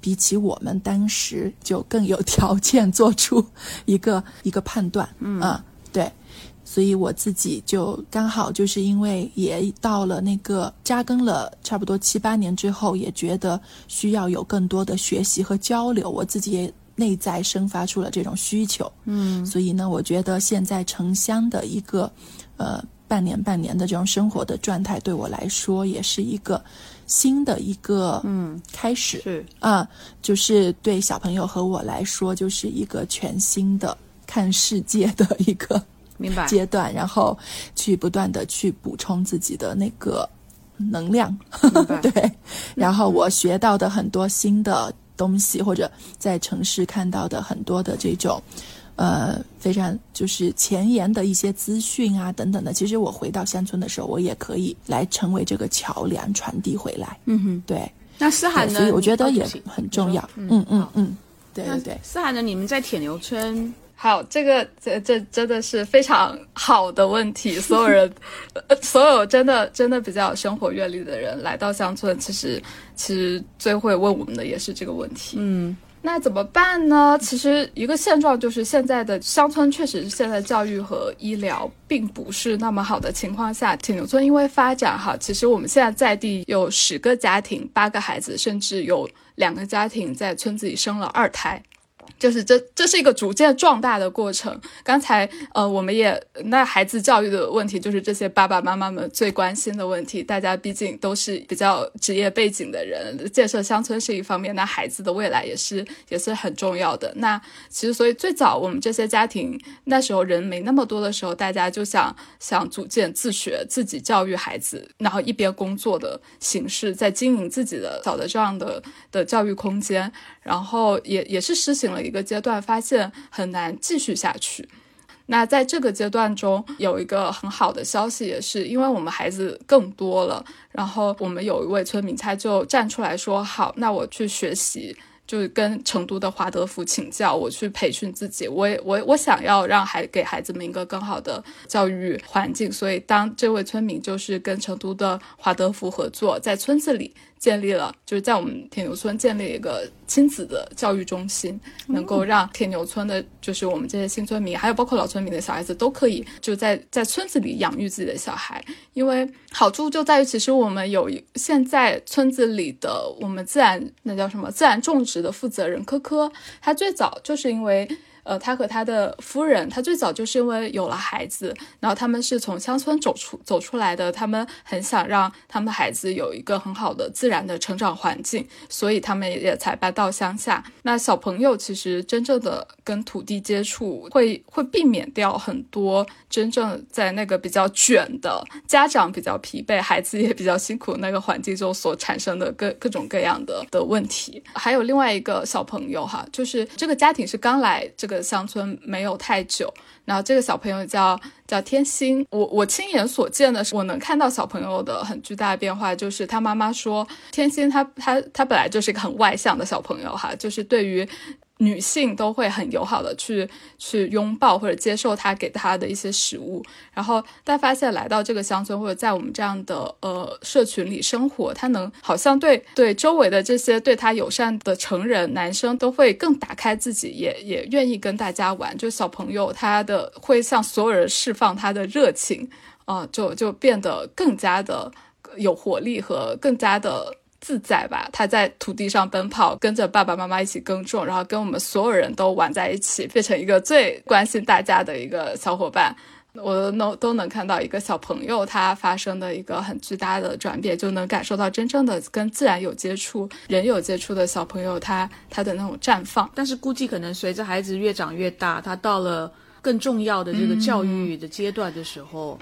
比起我们当时就更有条件做出一个一个判断，嗯啊，对。所以我自己就刚好就是因为也到了那个扎根了差不多七八年之后，也觉得需要有更多的学习和交流，我自己也内在生发出了这种需求。嗯，所以呢，我觉得现在城乡的一个呃半年半年的这种生活的状态，对我来说也是一个新的一个嗯开始。
是
啊，就是对小朋友和我来说，就是一个全新的看世界的一个。
明白
阶段，然后去不断的去补充自己的那个能量，(laughs) 对。然后我学到的很多新的东西，或者在城市看到的很多的这种，呃，非常就是前沿的一些资讯啊等等的，其实我回到乡村的时候，我也可以来成为这个桥梁，传递回来。嗯哼，对。
那思涵呢？
所以我觉得也很重要。嗯嗯嗯，对对对。
思涵呢？你们在铁牛村。
好，这个这这真的是非常好的问题。所有人，所有真的真的比较有生活阅历的人来到乡村，其实其实最会问我们的也是这个问题。嗯，那怎么办呢？其实一个现状就是现在的乡村确实是现在教育和医疗并不是那么好的情况下，铁牛村因为发展哈，其实我们现在在地有十个家庭，八个孩子，甚至有两个家庭在村子里生了二胎。就是这这是一个逐渐壮大的过程。刚才呃，我们也那孩子教育的问题，就是这些爸爸妈妈们最关心的问题。大家毕竟都是比较职业背景的人，建设乡村是一方面，那孩子的未来也是也是很重要的。那其实所以最早我们这些家庭那时候人没那么多的时候，大家就想想组建自学、自己教育孩子，然后一边工作的形式，在经营自己的小的这样的的教育空间。然后也也是实行了一个阶段，发现很难继续下去。那在这个阶段中，有一个很好的消息，也是因为我们孩子更多了，然后我们有一位村民，他就站出来说：“好，那我去学习。”就是跟成都的华德福请教，我去培训自己，我也我 (laughs) 我想要让孩给孩子们一个更好的教育环境，所以当这位村民就是跟成都的华德福合作，在村子里。建立了，就是在我们铁牛村建立一个亲子的教育中心，能够让铁牛村的，就是我们这些新村民，还有包括老村民的小孩子，都可以就在在村子里养育自己的小孩。因为好处就在于，其实我们有现在村子里的我们自然那叫什么自然种植的负责人科科，他最早就是因为。呃，他和他的夫人，他最早就是因为有了孩子，然后他们是从乡村走出走出来的，他们很想让他们的孩子有一个很好的自然的成长环境，所以他们也才搬到乡下。那小朋友其实真正的跟土地接触，会会避免掉很多真正在那个比较卷的家长比较疲惫，孩子也比较辛苦那个环境中所产生的各各种各样的的问题。还有另外一个小朋友哈，就是这个家庭是刚来这。个乡村没有太久，然后这个小朋友叫叫天心，我我亲眼所见的是，我能看到小朋友的很巨大的变化，就是他妈妈说，天心他他他本来就是一个很外向的小朋友哈，就是对于。女性都会很友好的去去拥抱或者接受他给他的一些食物，然后但发现来到这个乡村或者在我们这样的呃社群里生活，他能好像对对周围的这些对他友善的成人男生都会更打开自己，也也愿意跟大家玩。就小朋友他的会向所有人释放他的热情，啊，就就变得更加的有活力和更加的。自在吧，他在土地上奔跑，跟着爸爸妈妈一起耕种，然后跟我们所有人都玩在一起，变成一个最关心大家的一个小伙伴。我都能都能看到一个小朋友他发生的一个很巨大的转变，就能感受到真正的跟自然有接触、人有接触的小朋友他他的那种绽放。
但是估计可能随着孩子越长越大，他到了更重要的这个教育的阶段的时候。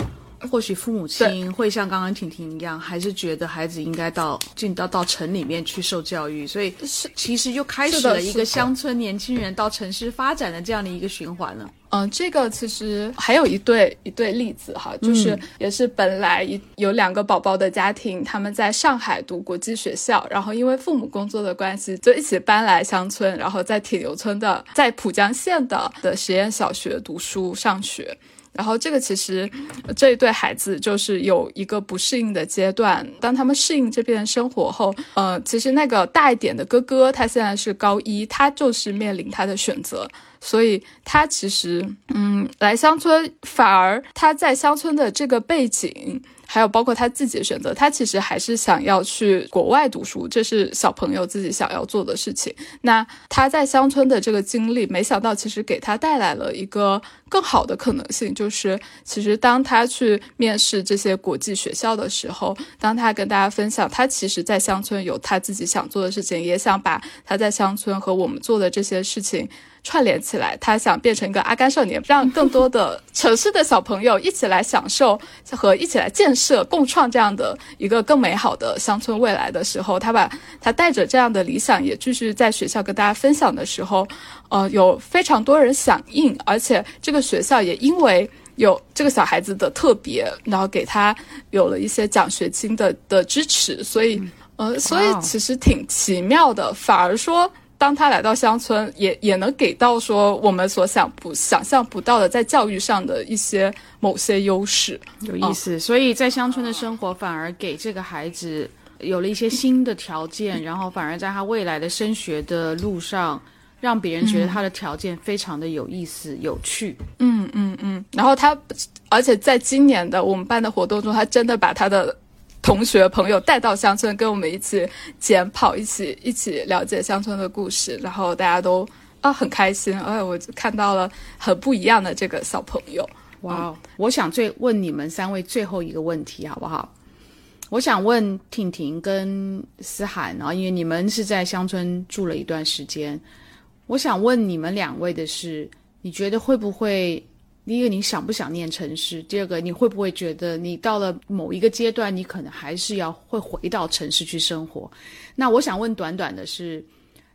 或许父母亲会像刚刚婷婷一样，还是觉得孩子应该到进到到城里面去受教育，所以是其实又开始了一个乡村年轻人到城市发展的这样的一个循环了。
嗯，这个其实还有一对一对例子哈，就是也是本来一有两个宝宝的家庭，他们在上海读国际学校，然后因为父母工作的关系，就一起搬来乡村，然后在铁牛村的在浦江县的的实验小学读书上学。然后这个其实，这一对孩子就是有一个不适应的阶段。当他们适应这边生活后，呃，其实那个大一点的哥哥，他现在是高一，他就是面临他的选择。所以他其实，嗯，来乡村反而他在乡村的这个背景。还有包括他自己的选择，他其实还是想要去国外读书，这是小朋友自己想要做的事情。那他在乡村的这个经历，没想到其实给他带来了一个更好的可能性，就是其实当他去面试这些国际学校的时候，当他跟大家分享他其实在乡村有他自己想做的事情，也想把他在乡村和我们做的这些事情。串联起来，他想变成一个阿甘少年，让更多的 (laughs) 城市的小朋友一起来享受和一起来建设、共创这样的一个更美好的乡村未来的时候，他把他带着这样的理想也继续在学校跟大家分享的时候，呃，有非常多人响应，而且这个学校也因为有这个小孩子的特别，然后给他有了一些奖学金的的支持，所以呃，所以其实挺奇妙的，反而说。当他来到乡村，也也能给到说我们所想不想象不到的，在教育上的一些某些优势，
有意思。所以在乡村的生活反而给这个孩子有了一些新的条件，(laughs) 然后反而在他未来的升学的路上，让别人觉得他的条件非常的有意思、有趣。
嗯嗯嗯。然后他，而且在今年的我们办的活动中，他真的把他的。同学朋友带到乡村，跟我们一起捡跑，一起一起了解乡村的故事，然后大家都。啊很开心，哎，我看到了很不一样的这个小朋友。
哇，我想最问你们三位最后一个问题好不好？我想问婷婷跟思涵，啊因为你们是在乡村住了一段时间，我想问你们两位的是，你觉得会不会？第一个，你想不想念城市？第二个，你会不会觉得你到了某一个阶段，你可能还是要会回到城市去生活？那我想问短短的是，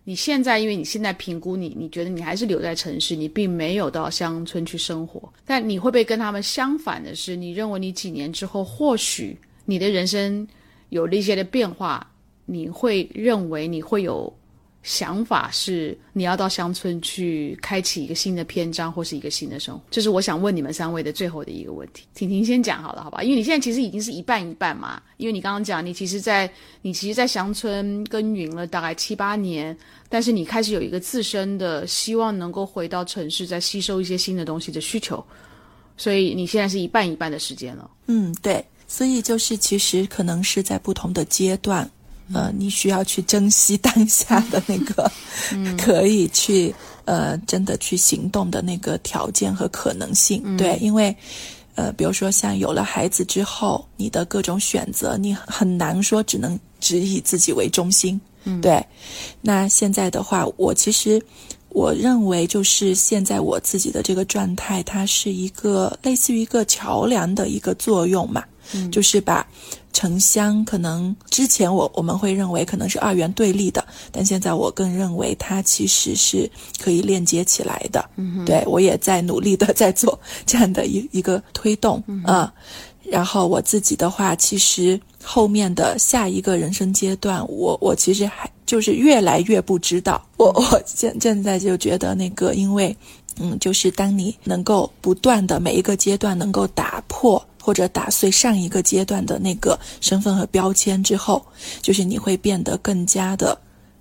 你现在因为你现在评估你，你觉得你还是留在城市，你并没有到乡村去生活，但你会不会跟他们相反的是，你认为你几年之后或许？你的人生有了一些的变化，你会认为你会有想法是你要到乡村去开启一个新的篇章或是一个新的生活，这是我想问你们三位的最后的一个问题。婷婷先讲好了，好吧？因为你现在其实已经是一半一半嘛，因为你刚刚讲你其实，在你其实，在乡村耕耘了大概七八年，但是你开始有一个自身的希望能够回到城市，再吸收一些新的东西的需求，所以你现在是一半一半的时间了。
嗯，对。所以就是，其实可能是在不同的阶段，呃，你需要去珍惜当下的那个，(laughs) 可以去呃，真的去行动的那个条件和可能性。对，因为呃，比如说像有了孩子之后，你的各种选择，你很难说只能只以自己为中心。对，那现在的话，我其实。我认为，就是现在我自己的这个状态，它是一个类似于一个桥梁的一个作用嘛，就是把城乡可能之前我我们会认为可能是二元对立的，但现在我更认为它其实是可以链接起来的。嗯对我也在努力的在做这样的一一个推动啊。然后我自己的话，其实后面的下一个人生阶段，我我其实还。就是越来越不知道，我我现现在就觉得那个，因为，嗯，就是当你能够不断的每一个阶段能够打破或者打碎上一个阶段的那个身份和标签之后，就是你会变得更加的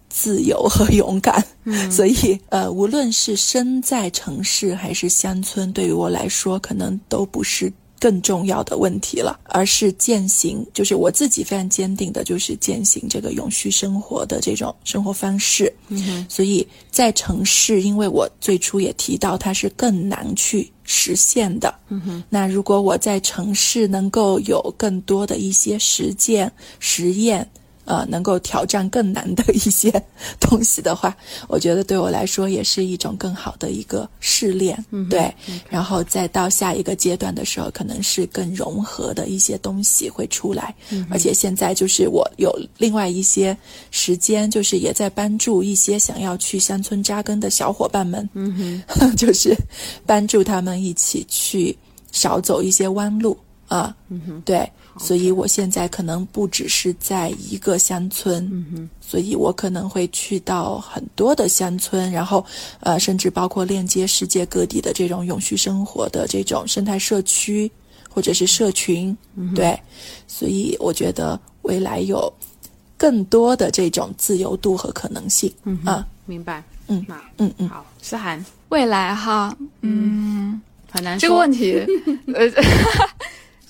自由和 (laughs) 勇敢。嗯，所以呃，无论是身在城市还是乡村，对于我来说，可能都不是。更重要的问题了，而是践行，就是我自己非常坚定的，就是践行这个永续生活的这种生活方式。嗯，所以在城市，因为我最初也提到它是更难去实现的。嗯哼，那如果我在城市能够有更多的一些实践实验。呃，能够挑战更难的一些 (laughs) 东西的话，我觉得对我来说也是一种更好的一个试炼，对。然后再到下一个阶段的时候，可能是更融合的一些东西会出来。而且现在就是我有另外一些时间，就是也在帮助一些想要去乡村扎根的小伙伴们，嗯哼，(laughs) 就是帮助他们一起去少走一些弯路啊，嗯哼，对。所以，我现在可能不只是在一个乡村，嗯哼，所以我可能会去到很多的乡村，然后，呃，甚至包括链接世界各地的这种永续生活的这种生态社区或者是社群，对，所以我觉得未来有更多的这种自由度和可能性，
嗯啊，明白，嗯，嗯嗯，好，思涵，
未来哈，嗯，
很难
这个问题，(laughs) 呃。(laughs)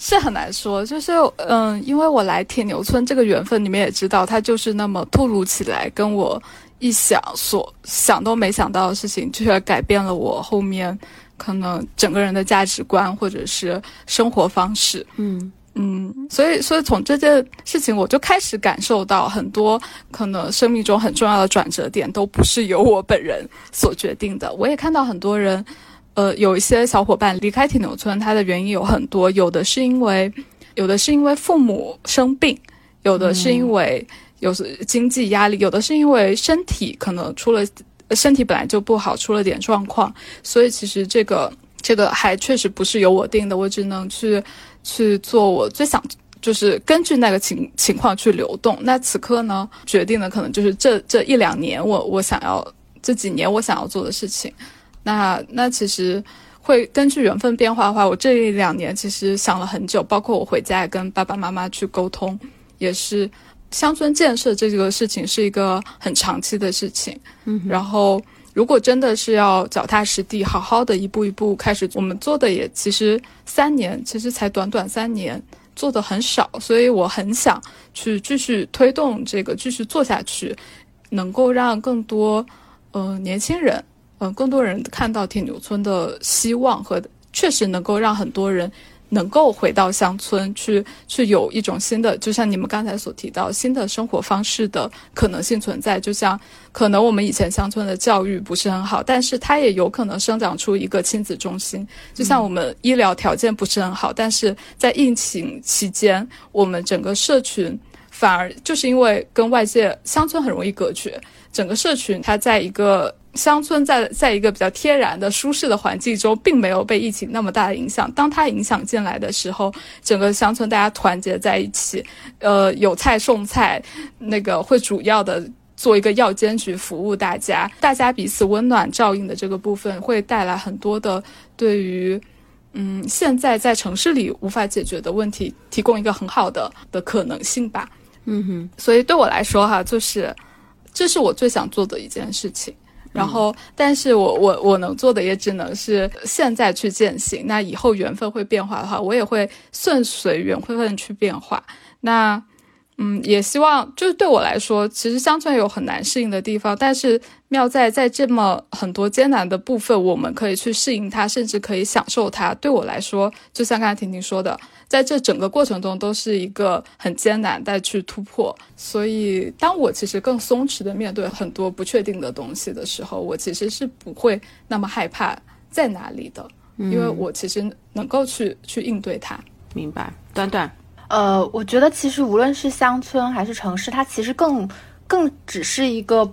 是很难说，就是嗯，因为我来铁牛村这个缘分，你们也知道，它就是那么突如其来，跟我一想所想都没想到的事情，却改变了我后面可能整个人的价值观或者是生活方式。嗯嗯，所以所以从这件事情，我就开始感受到很多可能生命中很重要的转折点都不是由我本人所决定的。我也看到很多人。呃，有一些小伙伴离开铁牛村，他的原因有很多，有的是因为，有的是因为父母生病，有的是因为有经济压力，有的是因为身体可能出了身体本来就不好，出了点状况，所以其实这个这个还确实不是由我定的，我只能去去做我最想，就是根据那个情情况去流动。那此刻呢，决定的可能就是这这一两年，我我想要这几年我想要做的事情。那那其实会根据缘分变化的话，我这两年其实想了很久，包括我回家跟爸爸妈妈去沟通，也是乡村建设这个事情是一个很长期的事情。嗯，然后如果真的是要脚踏实地，好好的一步一步开始，我们做的也其实三年，其实才短短三年，做的很少，所以我很想去继续推动这个，继续做下去，能够让更多呃年轻人。嗯，更多人看到铁牛村的希望和确实能够让很多人。能够回到乡村去，去有一种新的，就像你们刚才所提到新的生活方式的可能性存在。就像可能我们以前乡村的教育不是很好，但是它也有可能生长出一个亲子中心。就像我们医疗条件不是很好，但是在疫情期间，我们整个社群反而就是因为跟外界乡村很容易隔绝，整个社群它在一个。乡村在在一个比较天然的舒适的环境中，并没有被疫情那么大的影响。当它影响进来的时候，整个乡村大家团结在一起，呃，有菜送菜，那个会主要的做一个药监局服务大家，大家彼此温暖照应的这个部分，会带来很多的对于嗯现在在城市里无法解决的问题，提供一个很好的的可能性吧。
嗯哼，
所以对我来说哈，就是这是我最想做的一件事情。然后，但是我我我能做的也只能是现在去践行。那以后缘分会变化的话，我也会顺随缘分去变化。那。嗯，也希望就是对我来说，其实乡村有很难适应的地方，但是妙在在这么很多艰难的部分，我们可以去适应它，甚至可以享受它。对我来说，就像刚才婷婷说的，在这整个过程中都是一个很艰难再去突破。所以，当我其实更松弛的面对很多不确定的东西的时候，我其实是不会那么害怕在哪里的，因为我其实能够去去应对它。
明白，短短。
呃，我觉得其实无论是乡村还是城市，它其实更更只是一个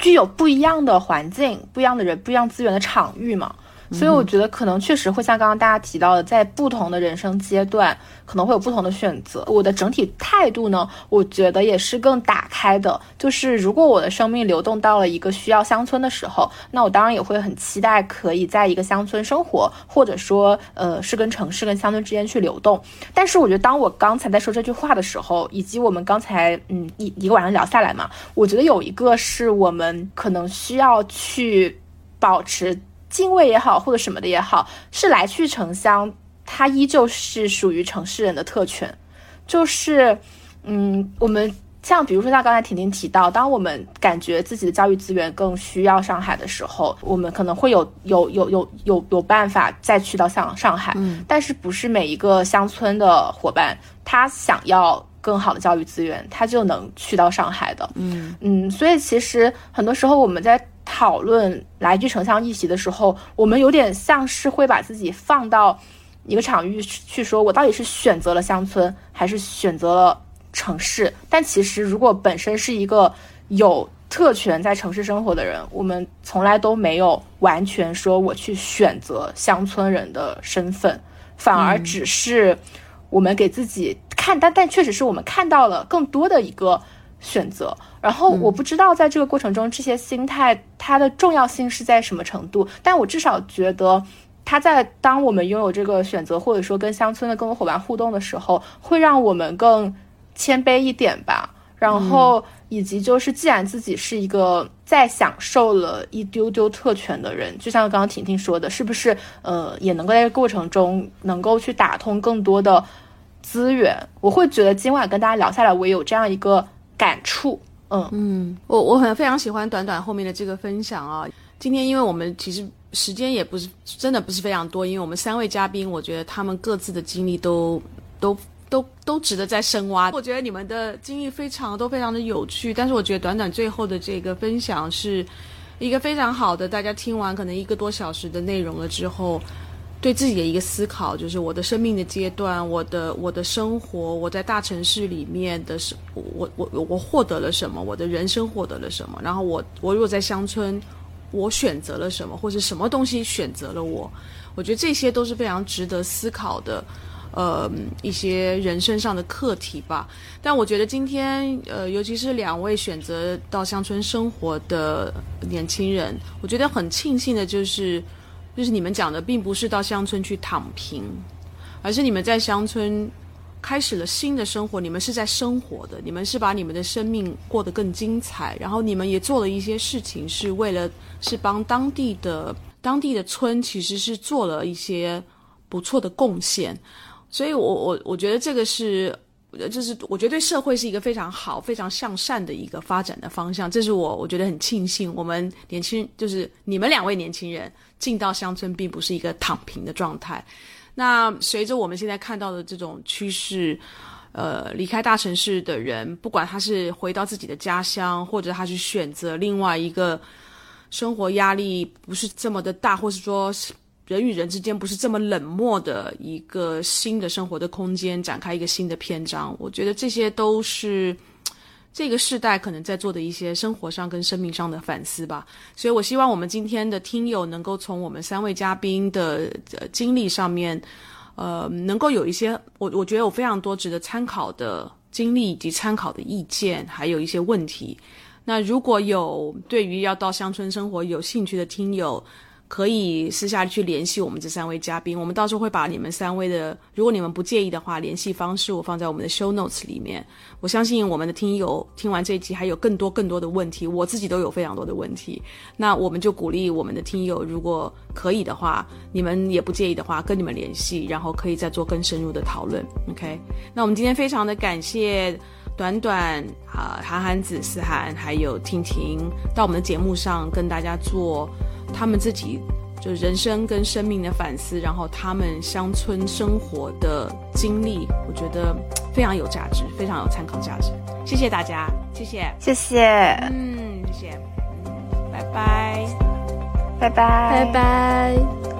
具有不一样的环境、不一样的人、不一样资源的场域嘛。所以我觉得可能确实会像刚刚大家提到的，在不同的人生阶段可能会有不同的选择。我的整体态度呢，我觉得也是更打开的。就是如果我的生命流动到了一个需要乡村的时候，那我当然也会很期待可以在一个乡村生活，或者说呃是跟城市跟乡村之间去流动。但是我觉得当我刚才在说这句话的时候，以及我们刚才嗯一一个晚上聊下来嘛，我觉得有一个是我们可能需要去保持。敬畏也好，或者什么的也好，是来去城乡，它依旧是属于城市人的特权。就是，嗯，我们像比如说像刚才婷婷提到，当我们感觉自己的教育资源更需要上海的时候，我们可能会有有有有有有办法再去到像上海。嗯，但是不是每一个乡村的伙伴，他想要更好的教育资源，他就能去到上海的。嗯嗯，所以其实很多时候我们在。讨论来去城乡议题的时候，我们有点像是会把自己放到一个场域去说，我到底是选择了乡村还是选择了城市？但其实，如果本身是一个有特权在城市生活的人，我们从来都没有完全说我去选择乡村人的身份，反而只是我们给自己看，但但确实是我们看到了更多的一个。选择，然后我不知道在这个过程中，这些心态它的重要性是在什么程度，但我至少觉得，它在当我们拥有这个选择，或者说跟乡村的更多伙伴互动的时候，会让我们更谦卑一点吧。然后以及就是，既然自己是一个在享受了一丢丢特权的人，就像刚刚婷婷说的，是不是呃，也能够在这过程中能够去打通更多的资源？我会觉得今晚跟大家聊下来，我也有这样一个。感触，嗯
嗯，我我很非常喜欢短短后面的这个分享啊。今天因为我们其实时间也不是真的不是非常多，因为我们三位嘉宾，我觉得他们各自的经历都都都都值得再深挖。我觉得你们的经历非常都非常的有趣，但是我觉得短短最后的这个分享是一个非常好的，大家听完可能一个多小时的内容了之后。对自己的一个思考，就是我的生命的阶段，我的我的生活，我在大城市里面的是，我我我获得了什么？我的人生获得了什么？然后我我如果在乡村，我选择了什么，或者什么东西选择了我？我觉得这些都是非常值得思考的，呃，一些人生上的课题吧。但我觉得今天，呃，尤其是两位选择到乡村生活的年轻人，我觉得很庆幸的就是。就是你们讲的，并不是到乡村去躺平，而是你们在乡村开始了新的生活。你们是在生活的，你们是把你们的生命过得更精彩。然后你们也做了一些事情，是为了是帮当地的当地的村，其实是做了一些不错的贡献。所以，我我我觉得这个是我觉得这是我觉得对社会是一个非常好、非常向善的一个发展的方向。这是我我觉得很庆幸，我们年轻就是你们两位年轻人进到乡村，并不是一个躺平的状态。那随着我们现在看到的这种趋势，呃，离开大城市的人，不管他是回到自己的家乡，或者他去选择另外一个生活压力不是这么的大，或是说人与人之间不是这么冷漠的一个新的生活的空间，展开一个新的篇章，我觉得这些都是。这个时代可能在做的一些生活上跟生命上的反思吧，所以我希望我们今天的听友能够从我们三位嘉宾的经历上面，呃，能够有一些我我觉得有非常多值得参考的经历以及参考的意见，还有一些问题。那如果有对于要到乡村生活有兴趣的听友，可以私下去联系我们这三位嘉宾，我们到时候会把你们三位的，如果你们不介意的话，联系方式我放在我们的 show notes 里面。我相信我们的听友听完这一集还有更多更多的问题，我自己都有非常多的问题。那我们就鼓励我们的听友，如果可以的话，你们也不介意的话，跟你们联系，然后可以再做更深入的讨论。OK，那我们今天非常的感谢短短啊韩寒子思涵还有婷婷到我们的节目上跟大家做。他们自己就人生跟生命的反思，然后他们乡村生活的经历，我觉得非常有价值，非常有参考价值。谢谢大家，谢谢，
谢谢，
嗯，谢谢，拜拜，
拜拜，
拜拜。